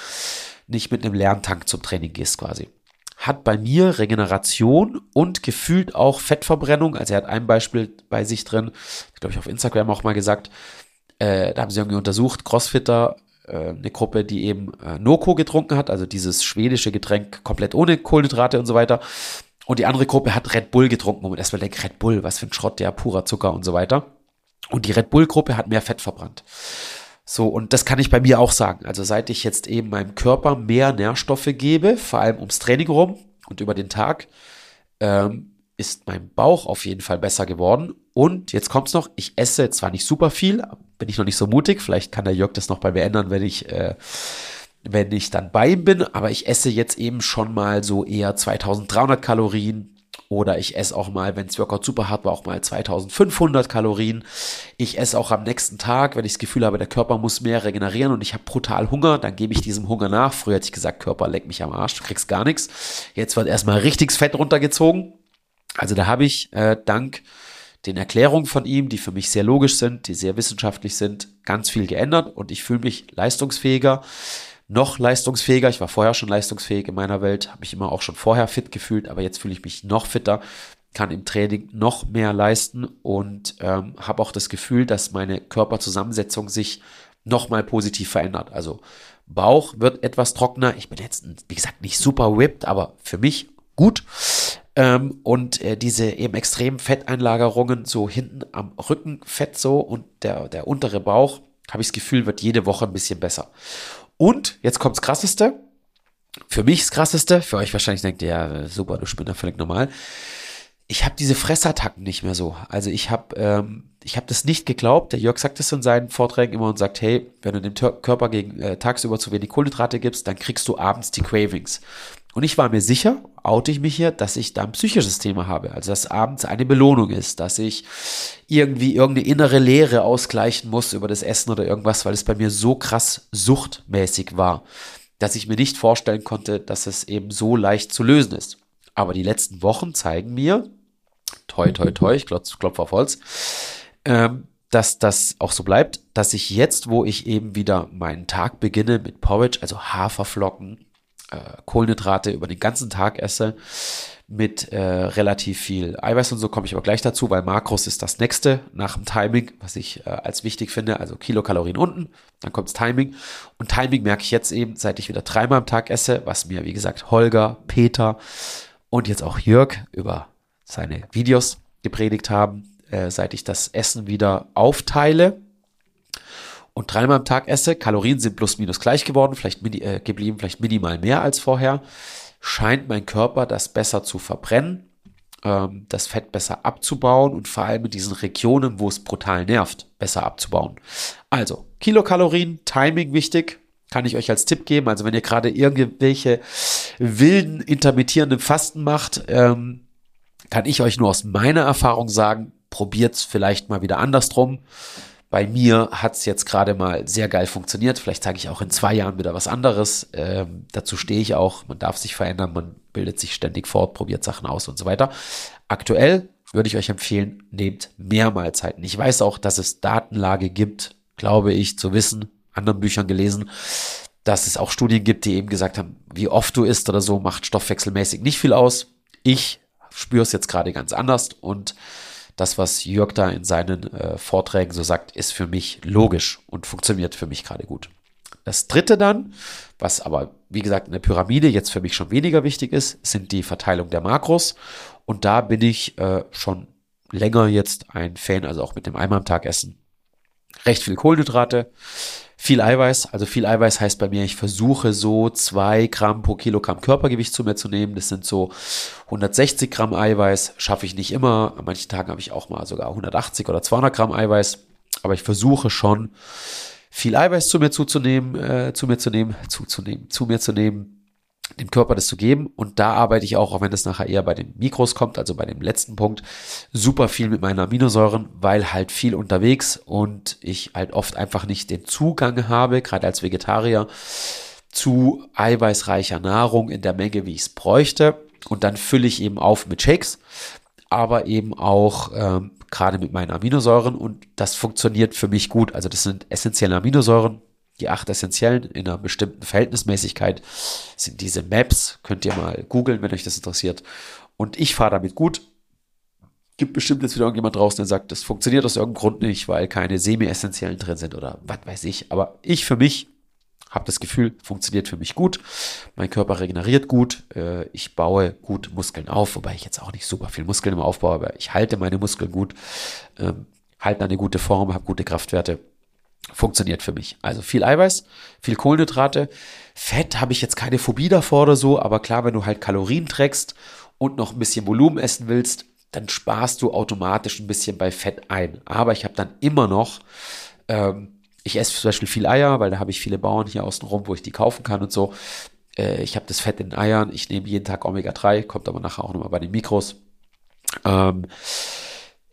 nicht mit einem leeren Tank zum Training gehst quasi. Hat bei mir Regeneration und gefühlt auch Fettverbrennung. Also er hat ein Beispiel bei sich drin, glaube ich auf Instagram auch mal gesagt, äh, da haben sie irgendwie untersucht, Crossfitter, äh, eine Gruppe, die eben äh, Noko getrunken hat, also dieses schwedische Getränk komplett ohne Kohlenhydrate und so weiter. Und die andere Gruppe hat Red Bull getrunken, wo man erstmal denkt, Red Bull, was für ein Schrott, der purer Zucker und so weiter. Und die Red Bull-Gruppe hat mehr Fett verbrannt. So, und das kann ich bei mir auch sagen. Also seit ich jetzt eben meinem Körper mehr Nährstoffe gebe, vor allem ums Training rum und über den Tag, ähm, ist mein Bauch auf jeden Fall besser geworden. Und jetzt kommt's noch, ich esse zwar nicht super viel, bin ich noch nicht so mutig, vielleicht kann der Jörg das noch bei mir ändern, wenn ich, äh, wenn ich dann bei ihm bin, aber ich esse jetzt eben schon mal so eher 2300 Kalorien, oder ich esse auch mal, wenn es Workout super hart war, auch mal 2500 Kalorien. Ich esse auch am nächsten Tag, wenn ich das Gefühl habe, der Körper muss mehr regenerieren und ich habe brutal Hunger, dann gebe ich diesem Hunger nach. Früher hätte ich gesagt, Körper, leck mich am Arsch, du kriegst gar nichts. Jetzt wird erstmal richtig Fett runtergezogen. Also da habe ich äh, dank den Erklärungen von ihm, die für mich sehr logisch sind, die sehr wissenschaftlich sind, ganz viel geändert und ich fühle mich leistungsfähiger noch leistungsfähiger. Ich war vorher schon leistungsfähig in meiner Welt, habe mich immer auch schon vorher fit gefühlt, aber jetzt fühle ich mich noch fitter, kann im Training noch mehr leisten und ähm, habe auch das Gefühl, dass meine Körperzusammensetzung sich nochmal positiv verändert. Also Bauch wird etwas trockener. Ich bin jetzt, wie gesagt, nicht super whipped, aber für mich gut. Ähm, und äh, diese eben extremen Fetteinlagerungen so hinten am Rücken fett so und der, der untere Bauch, habe ich das Gefühl, wird jede Woche ein bisschen besser. Und jetzt kommt's krasseste. Für mich das krasseste, für euch wahrscheinlich denkt ihr, ja, super, du Spinner, völlig normal. Ich habe diese Fressattacken nicht mehr so. Also ich habe ähm, ich habe das nicht geglaubt. Der Jörg sagt es in seinen Vorträgen immer und sagt, hey, wenn du dem Körper gegen äh, tagsüber zu wenig Kohlenhydrate gibst, dann kriegst du abends die Cravings. Und ich war mir sicher, oute ich mich hier, dass ich da ein psychisches Thema habe. Also dass abends eine Belohnung ist, dass ich irgendwie irgendeine innere Leere ausgleichen muss über das Essen oder irgendwas, weil es bei mir so krass suchtmäßig war, dass ich mir nicht vorstellen konnte, dass es eben so leicht zu lösen ist. Aber die letzten Wochen zeigen mir, toi, toi, toi, ich klopfe klopf auf Holz, ähm, dass das auch so bleibt, dass ich jetzt, wo ich eben wieder meinen Tag beginne mit Porridge, also Haferflocken, äh, Kohlenhydrate über den ganzen Tag esse, mit äh, relativ viel Eiweiß und so komme ich aber gleich dazu, weil Makros ist das nächste nach dem Timing, was ich äh, als wichtig finde. Also Kilokalorien unten, dann kommt's Timing. Und Timing merke ich jetzt eben, seit ich wieder dreimal am Tag esse, was mir, wie gesagt, Holger, Peter und jetzt auch Jörg über seine Videos gepredigt haben, äh, seit ich das Essen wieder aufteile und dreimal am Tag esse, Kalorien sind plus minus gleich geworden, vielleicht mini, äh, geblieben, vielleicht minimal mehr als vorher, scheint mein Körper das besser zu verbrennen, ähm, das Fett besser abzubauen und vor allem in diesen Regionen, wo es brutal nervt, besser abzubauen. Also, Kilokalorien, Timing wichtig, kann ich euch als Tipp geben. Also wenn ihr gerade irgendwelche wilden, intermittierenden Fasten macht, ähm, kann ich euch nur aus meiner Erfahrung sagen, probiert's vielleicht mal wieder andersrum. Bei mir hat's jetzt gerade mal sehr geil funktioniert. Vielleicht sage ich auch in zwei Jahren wieder was anderes. Ähm, dazu stehe ich auch. Man darf sich verändern, man bildet sich ständig fort, probiert Sachen aus und so weiter. Aktuell würde ich euch empfehlen, nehmt mehr Mahlzeiten. Ich weiß auch, dass es Datenlage gibt, glaube ich, zu wissen, anderen Büchern gelesen, dass es auch Studien gibt, die eben gesagt haben, wie oft du isst oder so, macht stoffwechselmäßig nicht viel aus. Ich spüre es jetzt gerade ganz anders und das, was Jörg da in seinen äh, Vorträgen so sagt, ist für mich logisch und funktioniert für mich gerade gut. Das dritte dann, was aber, wie gesagt, in der Pyramide jetzt für mich schon weniger wichtig ist, sind die Verteilung der Makros. Und da bin ich äh, schon länger jetzt ein Fan, also auch mit dem einmal am Tag essen. Recht viel Kohlenhydrate, viel Eiweiß. Also viel Eiweiß heißt bei mir, ich versuche so zwei Gramm pro Kilogramm Körpergewicht zu mir zu nehmen. Das sind so 160 Gramm Eiweiß. Schaffe ich nicht immer. An manchen Tagen habe ich auch mal sogar 180 oder 200 Gramm Eiweiß. aber ich versuche schon viel Eiweiß zu mir zuzunehmen, äh, zu mir zu nehmen, zuzunehmen, zu mir zu nehmen, dem Körper das zu geben. Und da arbeite ich auch, auch wenn es nachher eher bei den Mikros kommt, also bei dem letzten Punkt, super viel mit meinen Aminosäuren, weil halt viel unterwegs und ich halt oft einfach nicht den Zugang habe, gerade als Vegetarier, zu eiweißreicher Nahrung in der Menge, wie ich es bräuchte. Und dann fülle ich eben auf mit Shakes, aber eben auch ähm, gerade mit meinen Aminosäuren und das funktioniert für mich gut. Also das sind essentielle Aminosäuren, die acht essentiellen in einer bestimmten Verhältnismäßigkeit sind diese Maps. Könnt ihr mal googeln, wenn euch das interessiert. Und ich fahre damit gut. Gibt bestimmt jetzt wieder irgendjemand draußen, der sagt, das funktioniert aus irgendeinem Grund nicht, weil keine semi-essentiellen drin sind oder was weiß ich. Aber ich für mich habe das Gefühl, funktioniert für mich gut. Mein Körper regeneriert gut. Äh, ich baue gut Muskeln auf, wobei ich jetzt auch nicht super viel Muskeln im Aufbau, aber ich halte meine Muskeln gut, ähm, halte eine gute Form, habe gute Kraftwerte funktioniert für mich. Also viel Eiweiß, viel Kohlenhydrate. Fett habe ich jetzt keine Phobie davor oder so, aber klar, wenn du halt Kalorien trägst und noch ein bisschen Volumen essen willst, dann sparst du automatisch ein bisschen bei Fett ein. Aber ich habe dann immer noch, ähm, ich esse zum Beispiel viel Eier, weil da habe ich viele Bauern hier außen rum, wo ich die kaufen kann und so. Äh, ich habe das Fett in den Eiern, ich nehme jeden Tag Omega-3, kommt aber nachher auch nochmal bei den Mikros. Ähm,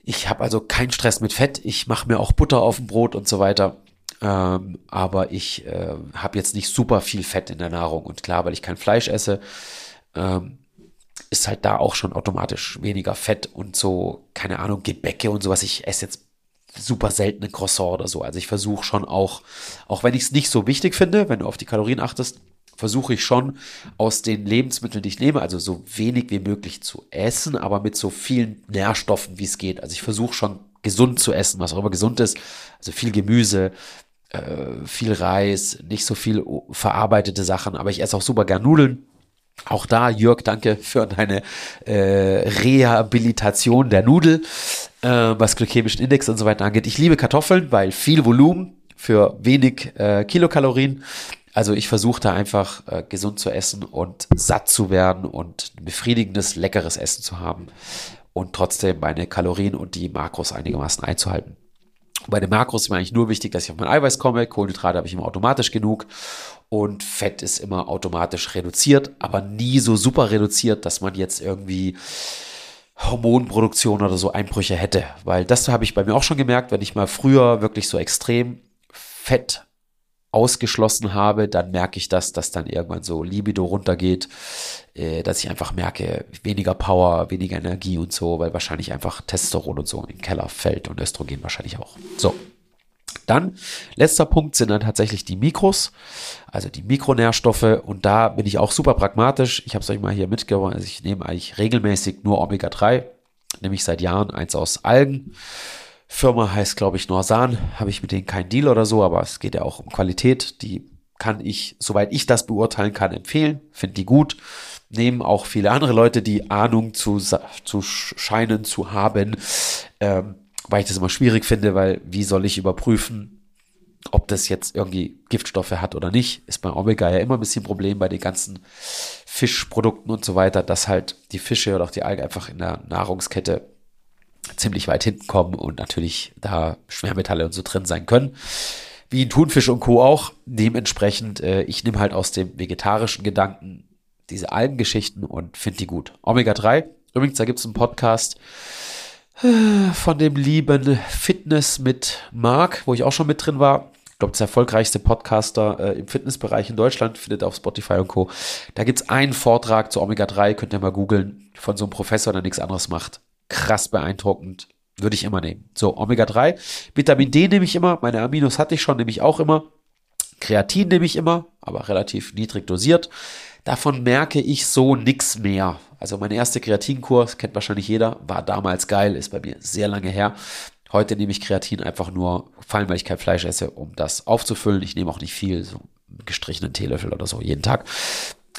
ich habe also keinen Stress mit Fett. Ich mache mir auch Butter auf dem Brot und so weiter. Ähm, aber ich äh, habe jetzt nicht super viel Fett in der Nahrung. Und klar, weil ich kein Fleisch esse, ähm, ist halt da auch schon automatisch weniger Fett und so, keine Ahnung, Gebäcke und sowas. Ich esse jetzt super seltene Croissant oder so. Also ich versuche schon auch, auch wenn ich es nicht so wichtig finde, wenn du auf die Kalorien achtest, versuche ich schon aus den Lebensmitteln, die ich nehme, also so wenig wie möglich zu essen, aber mit so vielen Nährstoffen, wie es geht. Also ich versuche schon gesund zu essen, was auch immer gesund ist. Also viel Gemüse, äh, viel Reis, nicht so viel verarbeitete Sachen, aber ich esse auch super gern Nudeln. Auch da, Jörg, danke für deine äh, Rehabilitation der Nudel, äh, was glykämischen Index und so weiter angeht. Ich liebe Kartoffeln, weil viel Volumen für wenig äh, Kilokalorien. Also ich versuche da einfach äh, gesund zu essen und satt zu werden und befriedigendes, leckeres Essen zu haben und trotzdem meine Kalorien und die Makros einigermaßen einzuhalten. Bei den Makros ist mir eigentlich nur wichtig, dass ich auf mein Eiweiß komme. Kohlenhydrate habe ich immer automatisch genug. Und Fett ist immer automatisch reduziert, aber nie so super reduziert, dass man jetzt irgendwie Hormonproduktion oder so Einbrüche hätte. Weil das habe ich bei mir auch schon gemerkt, wenn ich mal früher wirklich so extrem Fett ausgeschlossen habe, dann merke ich das, dass dann irgendwann so Libido runtergeht, äh, dass ich einfach merke, weniger Power, weniger Energie und so, weil wahrscheinlich einfach Testosteron und so in den Keller fällt und Östrogen wahrscheinlich auch. So. Dann, letzter Punkt sind dann tatsächlich die Mikros, also die Mikronährstoffe. Und da bin ich auch super pragmatisch. Ich habe es euch mal hier mitgebracht. Also ich nehme eigentlich regelmäßig nur Omega-3, nehme ich seit Jahren eins aus Algen. Firma heißt, glaube ich, Norsan. Habe ich mit denen keinen Deal oder so, aber es geht ja auch um Qualität. Die kann ich, soweit ich das beurteilen kann, empfehlen. Finde die gut. Nehmen auch viele andere Leute, die Ahnung zu, zu scheinen zu haben, ähm, weil ich das immer schwierig finde, weil wie soll ich überprüfen, ob das jetzt irgendwie Giftstoffe hat oder nicht, ist bei Omega ja immer ein bisschen ein Problem bei den ganzen Fischprodukten und so weiter, dass halt die Fische oder auch die Algen einfach in der Nahrungskette ziemlich weit hinten kommen und natürlich da Schwermetalle und so drin sein können. Wie in Thunfisch und Co. auch. Dementsprechend, äh, ich nehme halt aus dem vegetarischen Gedanken diese Algengeschichten und finde die gut. Omega-3, übrigens, da gibt es einen Podcast äh, von dem lieben Fitness mit Mark, wo ich auch schon mit drin war. Ich glaube, das erfolgreichste Podcaster äh, im Fitnessbereich in Deutschland, findet auf Spotify und Co. Da gibt es einen Vortrag zu Omega-3, könnt ihr mal googeln, von so einem Professor, der nichts anderes macht krass beeindruckend. Würde ich immer nehmen. So, Omega-3. Vitamin D nehme ich immer. Meine Aminos hatte ich schon, nehme ich auch immer. Kreatin nehme ich immer, aber relativ niedrig dosiert. Davon merke ich so nichts mehr. Also meine erste Kreatinkurs, kennt wahrscheinlich jeder, war damals geil, ist bei mir sehr lange her. Heute nehme ich Kreatin einfach nur, vor allem weil ich kein Fleisch esse, um das aufzufüllen. Ich nehme auch nicht viel, so einen gestrichenen Teelöffel oder so jeden Tag.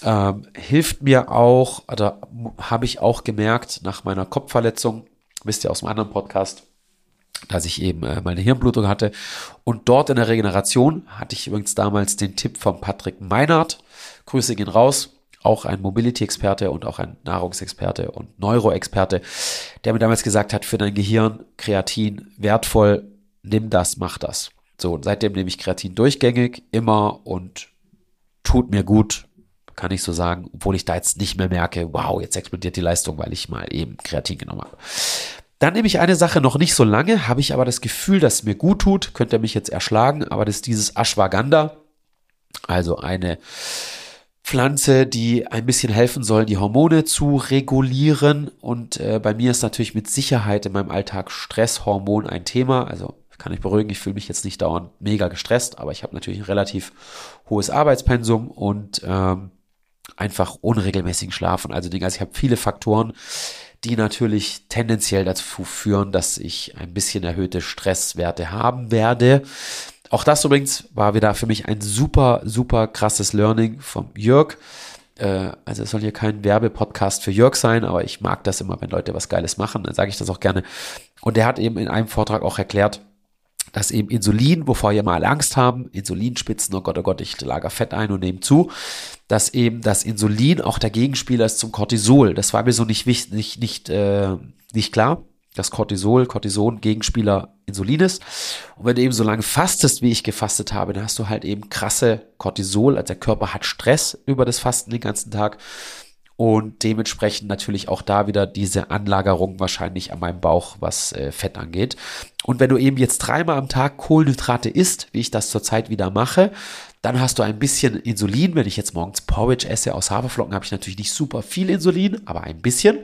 Ähm, hilft mir auch, oder habe ich auch gemerkt nach meiner Kopfverletzung, wisst ihr aus einem anderen Podcast, dass ich eben äh, meine Hirnblutung hatte. Und dort in der Regeneration hatte ich übrigens damals den Tipp von Patrick Meinhardt. Grüße gehen raus. Auch ein Mobility-Experte und auch ein Nahrungsexperte und Neuroexperte, der mir damals gesagt hat, für dein Gehirn Kreatin wertvoll, nimm das, mach das. So, und seitdem nehme ich Kreatin durchgängig, immer und tut mir gut, kann ich so sagen, obwohl ich da jetzt nicht mehr merke, wow, jetzt explodiert die Leistung, weil ich mal eben Kreatin genommen habe. Dann nehme ich eine Sache noch nicht so lange, habe ich aber das Gefühl, dass es mir gut tut, könnt ihr mich jetzt erschlagen, aber das ist dieses Ashwagandha, also eine Pflanze, die ein bisschen helfen soll, die Hormone zu regulieren. Und äh, bei mir ist natürlich mit Sicherheit in meinem Alltag Stresshormon ein Thema. Also kann ich beruhigen, ich fühle mich jetzt nicht dauernd mega gestresst, aber ich habe natürlich ein relativ hohes Arbeitspensum und ähm, einfach unregelmäßigen Schlaf und also Dinge. Also ich habe viele Faktoren, die natürlich tendenziell dazu führen, dass ich ein bisschen erhöhte Stresswerte haben werde. Auch das übrigens war wieder für mich ein super, super krasses Learning vom Jörg. Äh, also es soll hier kein Werbepodcast für Jörg sein, aber ich mag das immer, wenn Leute was Geiles machen, dann sage ich das auch gerne. Und der hat eben in einem Vortrag auch erklärt, dass eben Insulin, wovor ja mal Angst haben, Insulinspitzen, oh Gott, oh Gott, ich lager Fett ein und nehme zu, dass eben das Insulin auch der Gegenspieler ist zum Cortisol. Das war mir so nicht, nicht, nicht, äh, nicht klar dass Cortisol, Cortison Gegenspieler Insulin ist. Und wenn du eben so lange fastest, wie ich gefastet habe, dann hast du halt eben krasse Cortisol, also der Körper hat Stress über das Fasten den ganzen Tag und dementsprechend natürlich auch da wieder diese Anlagerung wahrscheinlich an meinem Bauch, was äh, Fett angeht. Und wenn du eben jetzt dreimal am Tag Kohlenhydrate isst, wie ich das zurzeit wieder mache, dann hast du ein bisschen Insulin. Wenn ich jetzt morgens Porridge esse aus Haferflocken, habe ich natürlich nicht super viel Insulin, aber ein bisschen.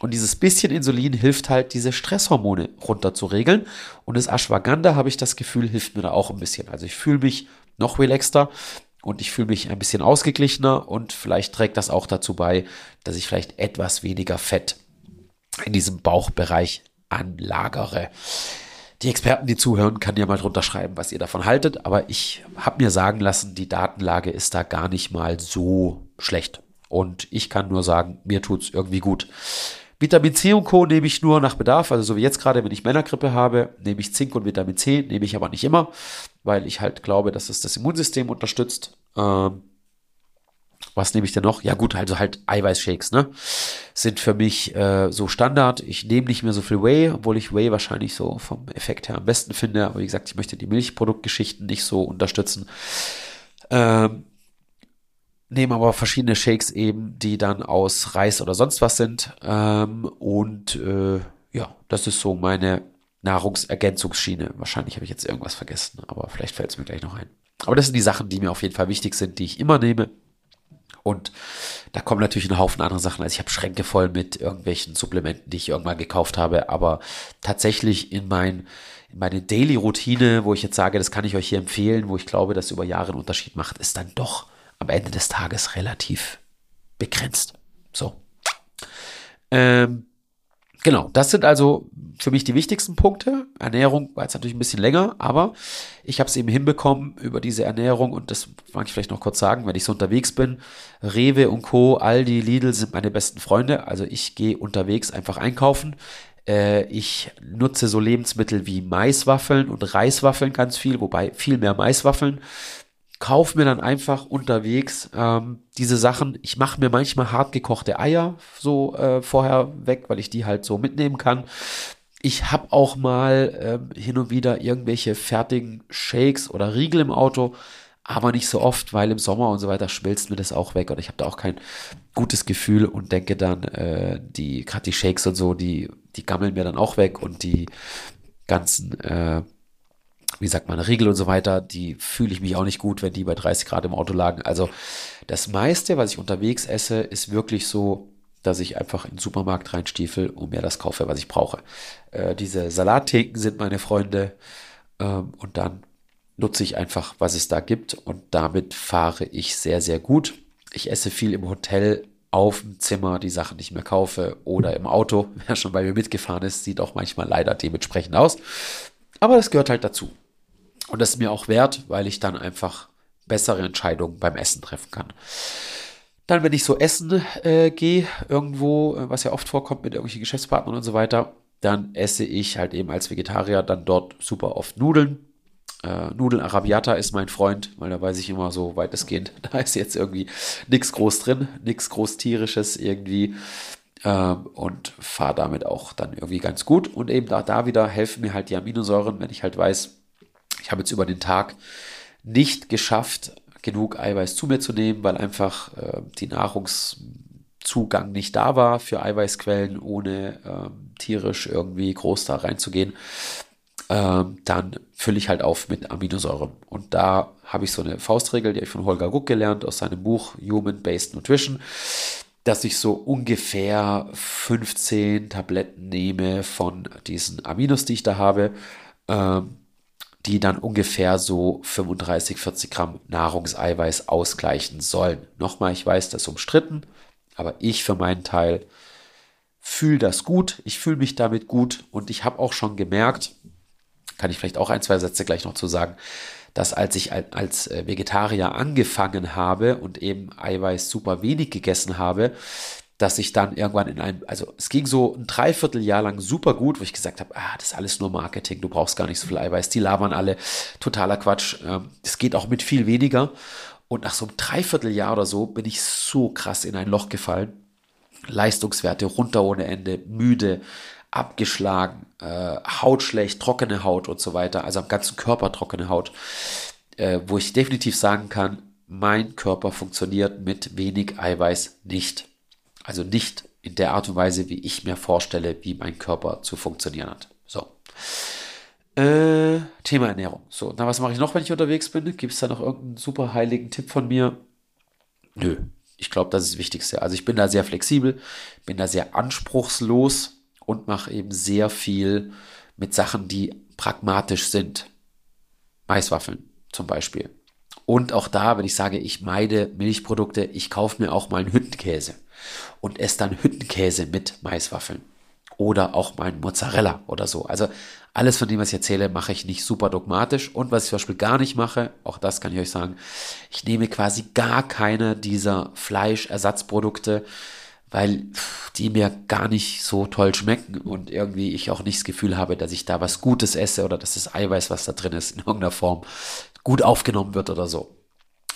Und dieses bisschen Insulin hilft halt, diese Stresshormone runter zu regeln. Und das Ashwagandha, habe ich das Gefühl, hilft mir da auch ein bisschen. Also ich fühle mich noch relaxter und ich fühle mich ein bisschen ausgeglichener und vielleicht trägt das auch dazu bei, dass ich vielleicht etwas weniger Fett in diesem Bauchbereich anlagere. Die Experten, die zuhören, kann ja mal drunter schreiben, was ihr davon haltet, aber ich habe mir sagen lassen, die Datenlage ist da gar nicht mal so schlecht. Und ich kann nur sagen, mir tut es irgendwie gut. Vitamin C und Co. nehme ich nur nach Bedarf, also so wie jetzt gerade, wenn ich Männergrippe habe, nehme ich Zink und Vitamin C, nehme ich aber nicht immer, weil ich halt glaube, dass es das Immunsystem unterstützt. Ähm, was nehme ich denn noch? Ja gut, also halt Eiweißshakes, ne? Sind für mich äh, so Standard. Ich nehme nicht mehr so viel Whey, obwohl ich Whey wahrscheinlich so vom Effekt her am besten finde. Aber wie gesagt, ich möchte die Milchproduktgeschichten nicht so unterstützen. Ähm, nehme aber verschiedene Shakes eben, die dann aus Reis oder sonst was sind. Ähm, und äh, ja, das ist so meine Nahrungsergänzungsschiene. Wahrscheinlich habe ich jetzt irgendwas vergessen, aber vielleicht fällt es mir gleich noch ein. Aber das sind die Sachen, die mir auf jeden Fall wichtig sind, die ich immer nehme. Und da kommen natürlich ein Haufen andere Sachen. Also ich habe Schränke voll mit irgendwelchen Supplementen, die ich irgendwann gekauft habe. Aber tatsächlich in mein in meine Daily-Routine, wo ich jetzt sage, das kann ich euch hier empfehlen, wo ich glaube, dass über Jahre einen Unterschied macht, ist dann doch am Ende des Tages relativ begrenzt. So. Ähm, genau, das sind also für mich die wichtigsten Punkte. Ernährung war jetzt natürlich ein bisschen länger, aber ich habe es eben hinbekommen über diese Ernährung und das mag ich vielleicht noch kurz sagen, wenn ich so unterwegs bin. Rewe und Co., Aldi, Lidl sind meine besten Freunde. Also ich gehe unterwegs einfach einkaufen. Äh, ich nutze so Lebensmittel wie Maiswaffeln und Reiswaffeln ganz viel, wobei viel mehr Maiswaffeln kaufe mir dann einfach unterwegs ähm, diese Sachen. Ich mache mir manchmal hart gekochte Eier so äh, vorher weg, weil ich die halt so mitnehmen kann. Ich habe auch mal ähm, hin und wieder irgendwelche fertigen Shakes oder Riegel im Auto, aber nicht so oft, weil im Sommer und so weiter schmilzt mir das auch weg und ich habe da auch kein gutes Gefühl und denke dann, äh, die gerade die Shakes und so, die die gammeln mir dann auch weg und die ganzen äh, wie sagt man, Riegel und so weiter, die fühle ich mich auch nicht gut, wenn die bei 30 Grad im Auto lagen. Also das meiste, was ich unterwegs esse, ist wirklich so, dass ich einfach in den Supermarkt reinstiefel und mir das kaufe, was ich brauche. Äh, diese Salattheken sind meine Freunde ähm, und dann nutze ich einfach, was es da gibt und damit fahre ich sehr, sehr gut. Ich esse viel im Hotel auf dem Zimmer die Sachen, ich mir kaufe oder im Auto. Wer schon bei mir mitgefahren ist, sieht auch manchmal leider dementsprechend aus. Aber das gehört halt dazu. Und das ist mir auch wert, weil ich dann einfach bessere Entscheidungen beim Essen treffen kann. Dann, wenn ich so essen äh, gehe, irgendwo, äh, was ja oft vorkommt mit irgendwelchen Geschäftspartnern und so weiter, dann esse ich halt eben als Vegetarier dann dort super oft Nudeln. Äh, Nudeln Arabiata ist mein Freund, weil da weiß ich immer so weitestgehend, da ist jetzt irgendwie nichts groß drin, nichts groß tierisches irgendwie. Ähm, und fahre damit auch dann irgendwie ganz gut. Und eben da, da wieder helfen mir halt die Aminosäuren, wenn ich halt weiß, ich habe jetzt über den Tag nicht geschafft, genug Eiweiß zu mir zu nehmen, weil einfach äh, die Nahrungszugang nicht da war für Eiweißquellen, ohne ähm, tierisch irgendwie groß da reinzugehen. Ähm, dann fülle ich halt auf mit Aminosäuren. Und da habe ich so eine Faustregel, die habe ich von Holger Guck gelernt aus seinem Buch Human Based Nutrition, dass ich so ungefähr 15 Tabletten nehme von diesen Aminos, die ich da habe. Ähm, die dann ungefähr so 35, 40 Gramm Nahrungseiweiß ausgleichen sollen. Nochmal, ich weiß, das ist umstritten, aber ich für meinen Teil fühle das gut, ich fühle mich damit gut und ich habe auch schon gemerkt, kann ich vielleicht auch ein, zwei Sätze gleich noch zu sagen, dass als ich als äh, Vegetarier angefangen habe und eben Eiweiß super wenig gegessen habe, dass ich dann irgendwann in einem, also es ging so ein Dreivierteljahr lang super gut, wo ich gesagt habe, ah, das ist alles nur Marketing, du brauchst gar nicht so viel Eiweiß, die labern alle, totaler Quatsch, ähm, es geht auch mit viel weniger. Und nach so einem Dreivierteljahr oder so bin ich so krass in ein Loch gefallen. Leistungswerte runter ohne Ende, müde, abgeschlagen, äh, Haut schlecht, trockene Haut und so weiter, also am ganzen Körper trockene Haut, äh, wo ich definitiv sagen kann, mein Körper funktioniert mit wenig Eiweiß nicht. Also nicht in der Art und Weise, wie ich mir vorstelle, wie mein Körper zu funktionieren hat. So. Äh, Thema Ernährung. So, na, was mache ich noch, wenn ich unterwegs bin? Gibt es da noch irgendeinen super heiligen Tipp von mir? Nö. Ich glaube, das ist das Wichtigste. Also ich bin da sehr flexibel, bin da sehr anspruchslos und mache eben sehr viel mit Sachen, die pragmatisch sind. Maiswaffeln zum Beispiel. Und auch da, wenn ich sage, ich meide Milchprodukte, ich kaufe mir auch mal einen Hüttenkäse und esse dann Hüttenkäse mit Maiswaffeln. Oder auch mal Mozzarella oder so. Also alles von dem, was ich erzähle, mache ich nicht super dogmatisch. Und was ich zum Beispiel gar nicht mache, auch das kann ich euch sagen, ich nehme quasi gar keine dieser Fleischersatzprodukte, weil die mir gar nicht so toll schmecken und irgendwie ich auch nicht das Gefühl habe, dass ich da was Gutes esse oder dass das Eiweiß, was da drin ist, in irgendeiner Form gut aufgenommen wird oder so.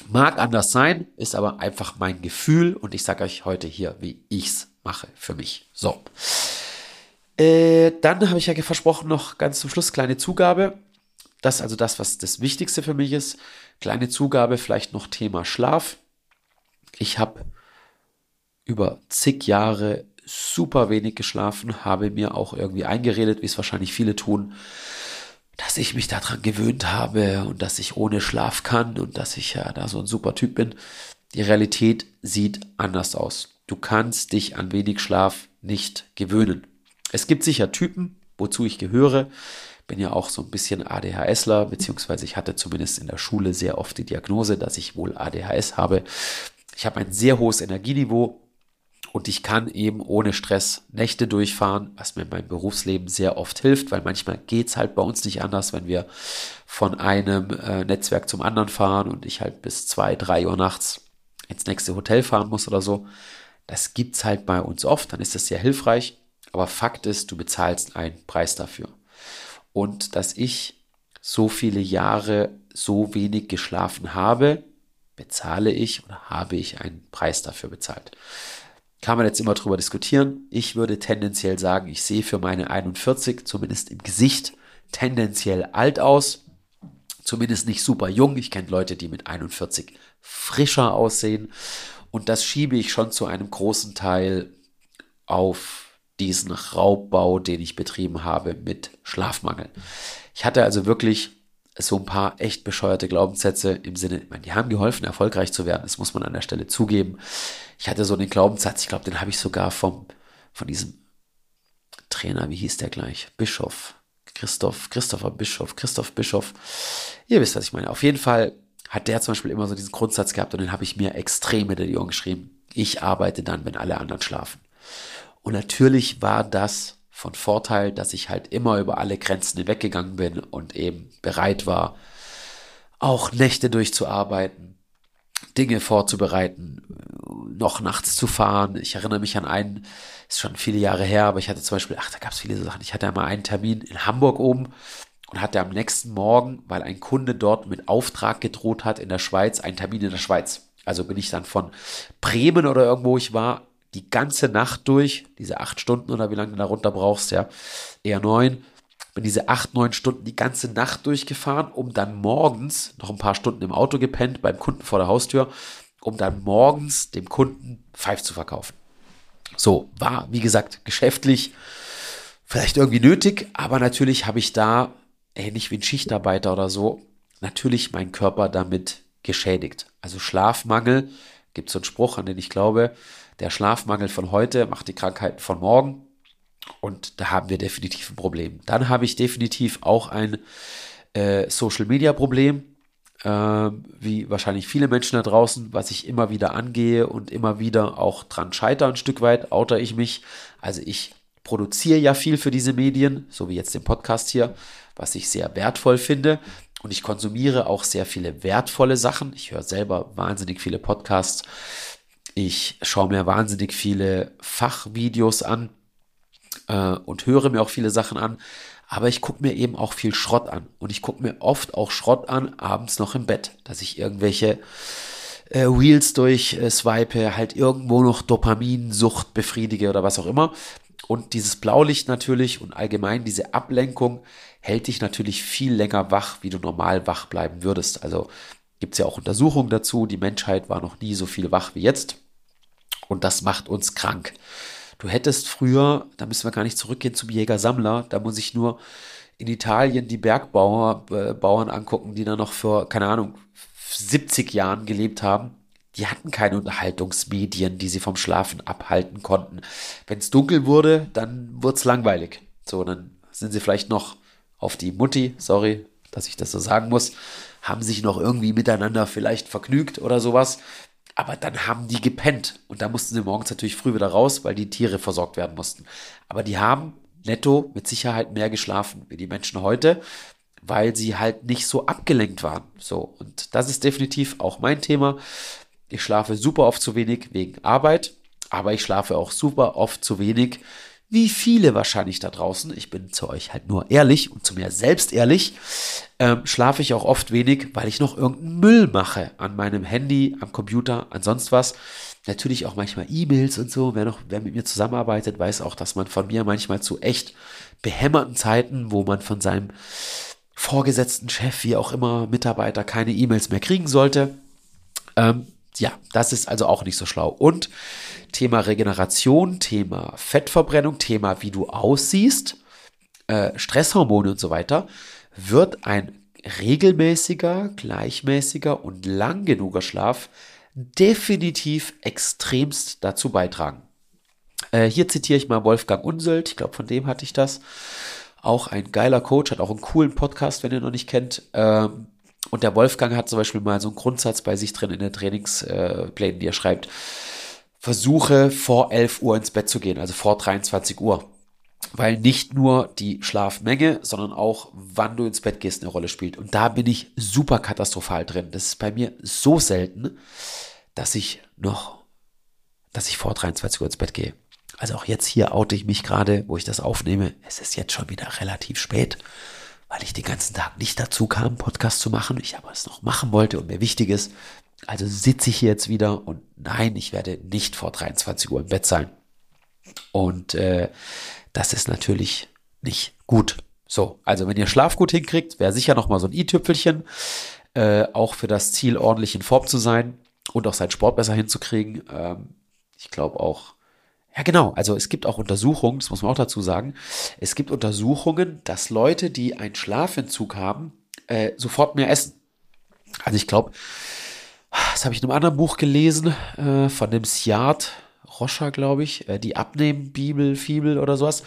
Mag anders sein, ist aber einfach mein Gefühl und ich sage euch heute hier, wie ich es mache für mich. So. Äh, dann habe ich ja versprochen, noch ganz zum Schluss kleine Zugabe. Das ist also das, was das Wichtigste für mich ist. Kleine Zugabe, vielleicht noch Thema Schlaf. Ich habe über zig Jahre super wenig geschlafen, habe mir auch irgendwie eingeredet, wie es wahrscheinlich viele tun, dass ich mich daran gewöhnt habe und dass ich ohne Schlaf kann und dass ich ja da so ein super Typ bin. Die Realität sieht anders aus. Du kannst dich an wenig Schlaf nicht gewöhnen. Es gibt sicher Typen, wozu ich gehöre. Bin ja auch so ein bisschen ADHSler, beziehungsweise ich hatte zumindest in der Schule sehr oft die Diagnose, dass ich wohl ADHS habe. Ich habe ein sehr hohes Energieniveau, und ich kann eben ohne Stress Nächte durchfahren, was mir in meinem Berufsleben sehr oft hilft, weil manchmal geht es halt bei uns nicht anders, wenn wir von einem äh, Netzwerk zum anderen fahren und ich halt bis zwei, drei Uhr nachts ins nächste Hotel fahren muss oder so. Das gibt es halt bei uns oft, dann ist das sehr hilfreich. Aber Fakt ist, du bezahlst einen Preis dafür. Und dass ich so viele Jahre so wenig geschlafen habe, bezahle ich oder habe ich einen Preis dafür bezahlt. Kann man jetzt immer drüber diskutieren. Ich würde tendenziell sagen, ich sehe für meine 41, zumindest im Gesicht, tendenziell alt aus. Zumindest nicht super jung. Ich kenne Leute, die mit 41 frischer aussehen. Und das schiebe ich schon zu einem großen Teil auf diesen Raubbau, den ich betrieben habe mit Schlafmangel. Ich hatte also wirklich so ein paar echt bescheuerte Glaubenssätze im Sinne, meine, die haben geholfen, erfolgreich zu werden, das muss man an der Stelle zugeben. Ich hatte so einen Glaubenssatz, ich glaube, den habe ich sogar vom, von diesem Trainer, wie hieß der gleich? Bischof. Christoph, Christopher Bischof, Christoph Bischof. Ihr wisst, was ich meine. Auf jeden Fall hat der zum Beispiel immer so diesen Grundsatz gehabt und den habe ich mir extrem hinter die Ohren geschrieben. Ich arbeite dann, wenn alle anderen schlafen. Und natürlich war das von Vorteil, dass ich halt immer über alle Grenzen hinweggegangen bin und eben bereit war, auch Nächte durchzuarbeiten, Dinge vorzubereiten, noch nachts zu fahren. Ich erinnere mich an einen, ist schon viele Jahre her, aber ich hatte zum Beispiel, ach, da gab es viele Sachen. Ich hatte einmal einen Termin in Hamburg oben und hatte am nächsten Morgen, weil ein Kunde dort mit Auftrag gedroht hat in der Schweiz, einen Termin in der Schweiz. Also bin ich dann von Bremen oder irgendwo ich war die ganze Nacht durch, diese acht Stunden oder wie lange du da runter brauchst, ja, eher neun, bin diese acht, neun Stunden die ganze Nacht durchgefahren, um dann morgens noch ein paar Stunden im Auto gepennt beim Kunden vor der Haustür, um dann morgens dem Kunden Pfeif zu verkaufen. So, war, wie gesagt, geschäftlich vielleicht irgendwie nötig, aber natürlich habe ich da, ähnlich wie ein Schichtarbeiter oder so, natürlich meinen Körper damit geschädigt. Also Schlafmangel, gibt so einen Spruch, an den ich glaube, der Schlafmangel von heute macht die Krankheiten von morgen. Und da haben wir definitiv ein Problem. Dann habe ich definitiv auch ein äh, Social-Media-Problem, äh, wie wahrscheinlich viele Menschen da draußen, was ich immer wieder angehe und immer wieder auch dran scheitere, ein Stück weit, outer ich mich. Also ich produziere ja viel für diese Medien, so wie jetzt den Podcast hier, was ich sehr wertvoll finde. Und ich konsumiere auch sehr viele wertvolle Sachen. Ich höre selber wahnsinnig viele Podcasts. Ich schaue mir wahnsinnig viele Fachvideos an äh, und höre mir auch viele Sachen an. Aber ich gucke mir eben auch viel Schrott an. Und ich gucke mir oft auch Schrott an, abends noch im Bett, dass ich irgendwelche äh, Wheels durch äh, halt irgendwo noch Dopaminsucht befriedige oder was auch immer. Und dieses Blaulicht natürlich und allgemein diese Ablenkung hält dich natürlich viel länger wach, wie du normal wach bleiben würdest. Also gibt es ja auch Untersuchungen dazu. Die Menschheit war noch nie so viel wach wie jetzt. Und das macht uns krank. Du hättest früher, da müssen wir gar nicht zurückgehen zum Jäger-Sammler, da muss ich nur in Italien die Bergbauer, äh, Bauern angucken, die da noch vor, keine Ahnung, 70 Jahren gelebt haben. Die hatten keine Unterhaltungsmedien, die sie vom Schlafen abhalten konnten. Wenn es dunkel wurde, dann wurde es langweilig. So, dann sind sie vielleicht noch auf die Mutti, sorry, dass ich das so sagen muss, haben sich noch irgendwie miteinander vielleicht vergnügt oder sowas. Aber dann haben die gepennt und da mussten sie morgens natürlich früh wieder raus, weil die Tiere versorgt werden mussten. Aber die haben netto mit Sicherheit mehr geschlafen wie die Menschen heute, weil sie halt nicht so abgelenkt waren. So, und das ist definitiv auch mein Thema. Ich schlafe super oft zu wenig wegen Arbeit, aber ich schlafe auch super oft zu wenig wie viele wahrscheinlich da draußen, ich bin zu euch halt nur ehrlich und zu mir selbst ehrlich, ähm, schlafe ich auch oft wenig, weil ich noch irgendeinen Müll mache an meinem Handy, am Computer, an sonst was. Natürlich auch manchmal E-Mails und so. Wer noch, wer mit mir zusammenarbeitet, weiß auch, dass man von mir manchmal zu echt behämmerten Zeiten, wo man von seinem vorgesetzten Chef, wie auch immer, Mitarbeiter keine E-Mails mehr kriegen sollte. Ähm, ja, das ist also auch nicht so schlau. Und Thema Regeneration, Thema Fettverbrennung, Thema wie du aussiehst, äh, Stresshormone und so weiter, wird ein regelmäßiger, gleichmäßiger und lang genuger Schlaf definitiv extremst dazu beitragen. Äh, hier zitiere ich mal Wolfgang Unseld, ich glaube, von dem hatte ich das. Auch ein geiler Coach, hat auch einen coolen Podcast, wenn ihr noch nicht kennt. Ähm, und der Wolfgang hat zum Beispiel mal so einen Grundsatz bei sich drin in den Trainingsplänen, äh, die er schreibt versuche vor 11 Uhr ins Bett zu gehen, also vor 23 Uhr. Weil nicht nur die Schlafmenge, sondern auch wann du ins Bett gehst eine Rolle spielt. Und da bin ich super katastrophal drin. Das ist bei mir so selten, dass ich noch, dass ich vor 23 Uhr ins Bett gehe. Also auch jetzt hier oute ich mich gerade, wo ich das aufnehme. Es ist jetzt schon wieder relativ spät, weil ich den ganzen Tag nicht dazu kam, Podcast zu machen. Ich aber es noch machen wollte und mir wichtig ist, also sitze ich hier jetzt wieder und nein, ich werde nicht vor 23 Uhr im Bett sein. Und äh, das ist natürlich nicht gut. So, also wenn ihr Schlaf gut hinkriegt, wäre sicher noch mal so ein i-Tüpfelchen, äh, auch für das Ziel ordentlich in Form zu sein und auch seinen Sport besser hinzukriegen. Ähm, ich glaube auch, ja genau, also es gibt auch Untersuchungen, das muss man auch dazu sagen, es gibt Untersuchungen, dass Leute, die einen Schlafentzug haben, äh, sofort mehr essen. Also ich glaube, das habe ich in einem anderen Buch gelesen, äh, von dem Siad Roscher, glaube ich, äh, die Abnehmen-Bibel, Fibel oder sowas.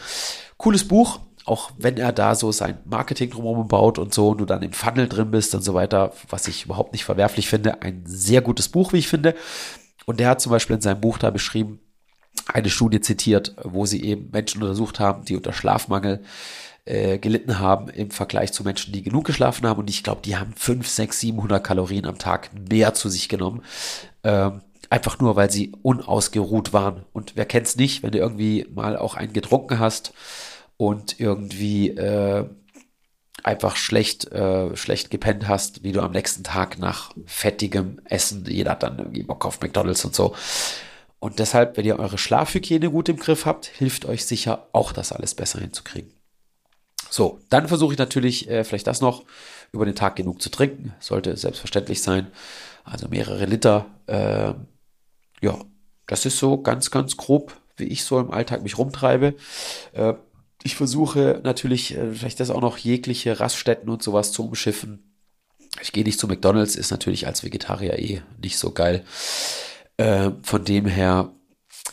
Cooles Buch, auch wenn er da so sein Marketing drumherum baut und so, und du dann im Funnel drin bist und so weiter, was ich überhaupt nicht verwerflich finde. Ein sehr gutes Buch, wie ich finde. Und der hat zum Beispiel in seinem Buch da beschrieben, eine Studie zitiert, wo sie eben Menschen untersucht haben, die unter Schlafmangel äh, gelitten haben im Vergleich zu Menschen, die genug geschlafen haben. Und ich glaube, die haben 5, 6, 700 Kalorien am Tag mehr zu sich genommen. Ähm, einfach nur, weil sie unausgeruht waren. Und wer kennt's nicht, wenn du irgendwie mal auch einen getrunken hast und irgendwie äh, einfach schlecht, äh, schlecht gepennt hast, wie du am nächsten Tag nach fettigem Essen, jeder hat dann irgendwie Bock auf McDonalds und so. Und deshalb, wenn ihr eure Schlafhygiene gut im Griff habt, hilft euch sicher auch das alles besser hinzukriegen. So, dann versuche ich natürlich, äh, vielleicht das noch, über den Tag genug zu trinken. Sollte selbstverständlich sein. Also mehrere Liter. Äh, ja, das ist so ganz, ganz grob, wie ich so im Alltag mich rumtreibe. Äh, ich versuche natürlich, äh, vielleicht das auch noch jegliche Raststätten und sowas zu umschiffen. Ich gehe nicht zu McDonalds, ist natürlich als Vegetarier eh nicht so geil. Äh, von dem her,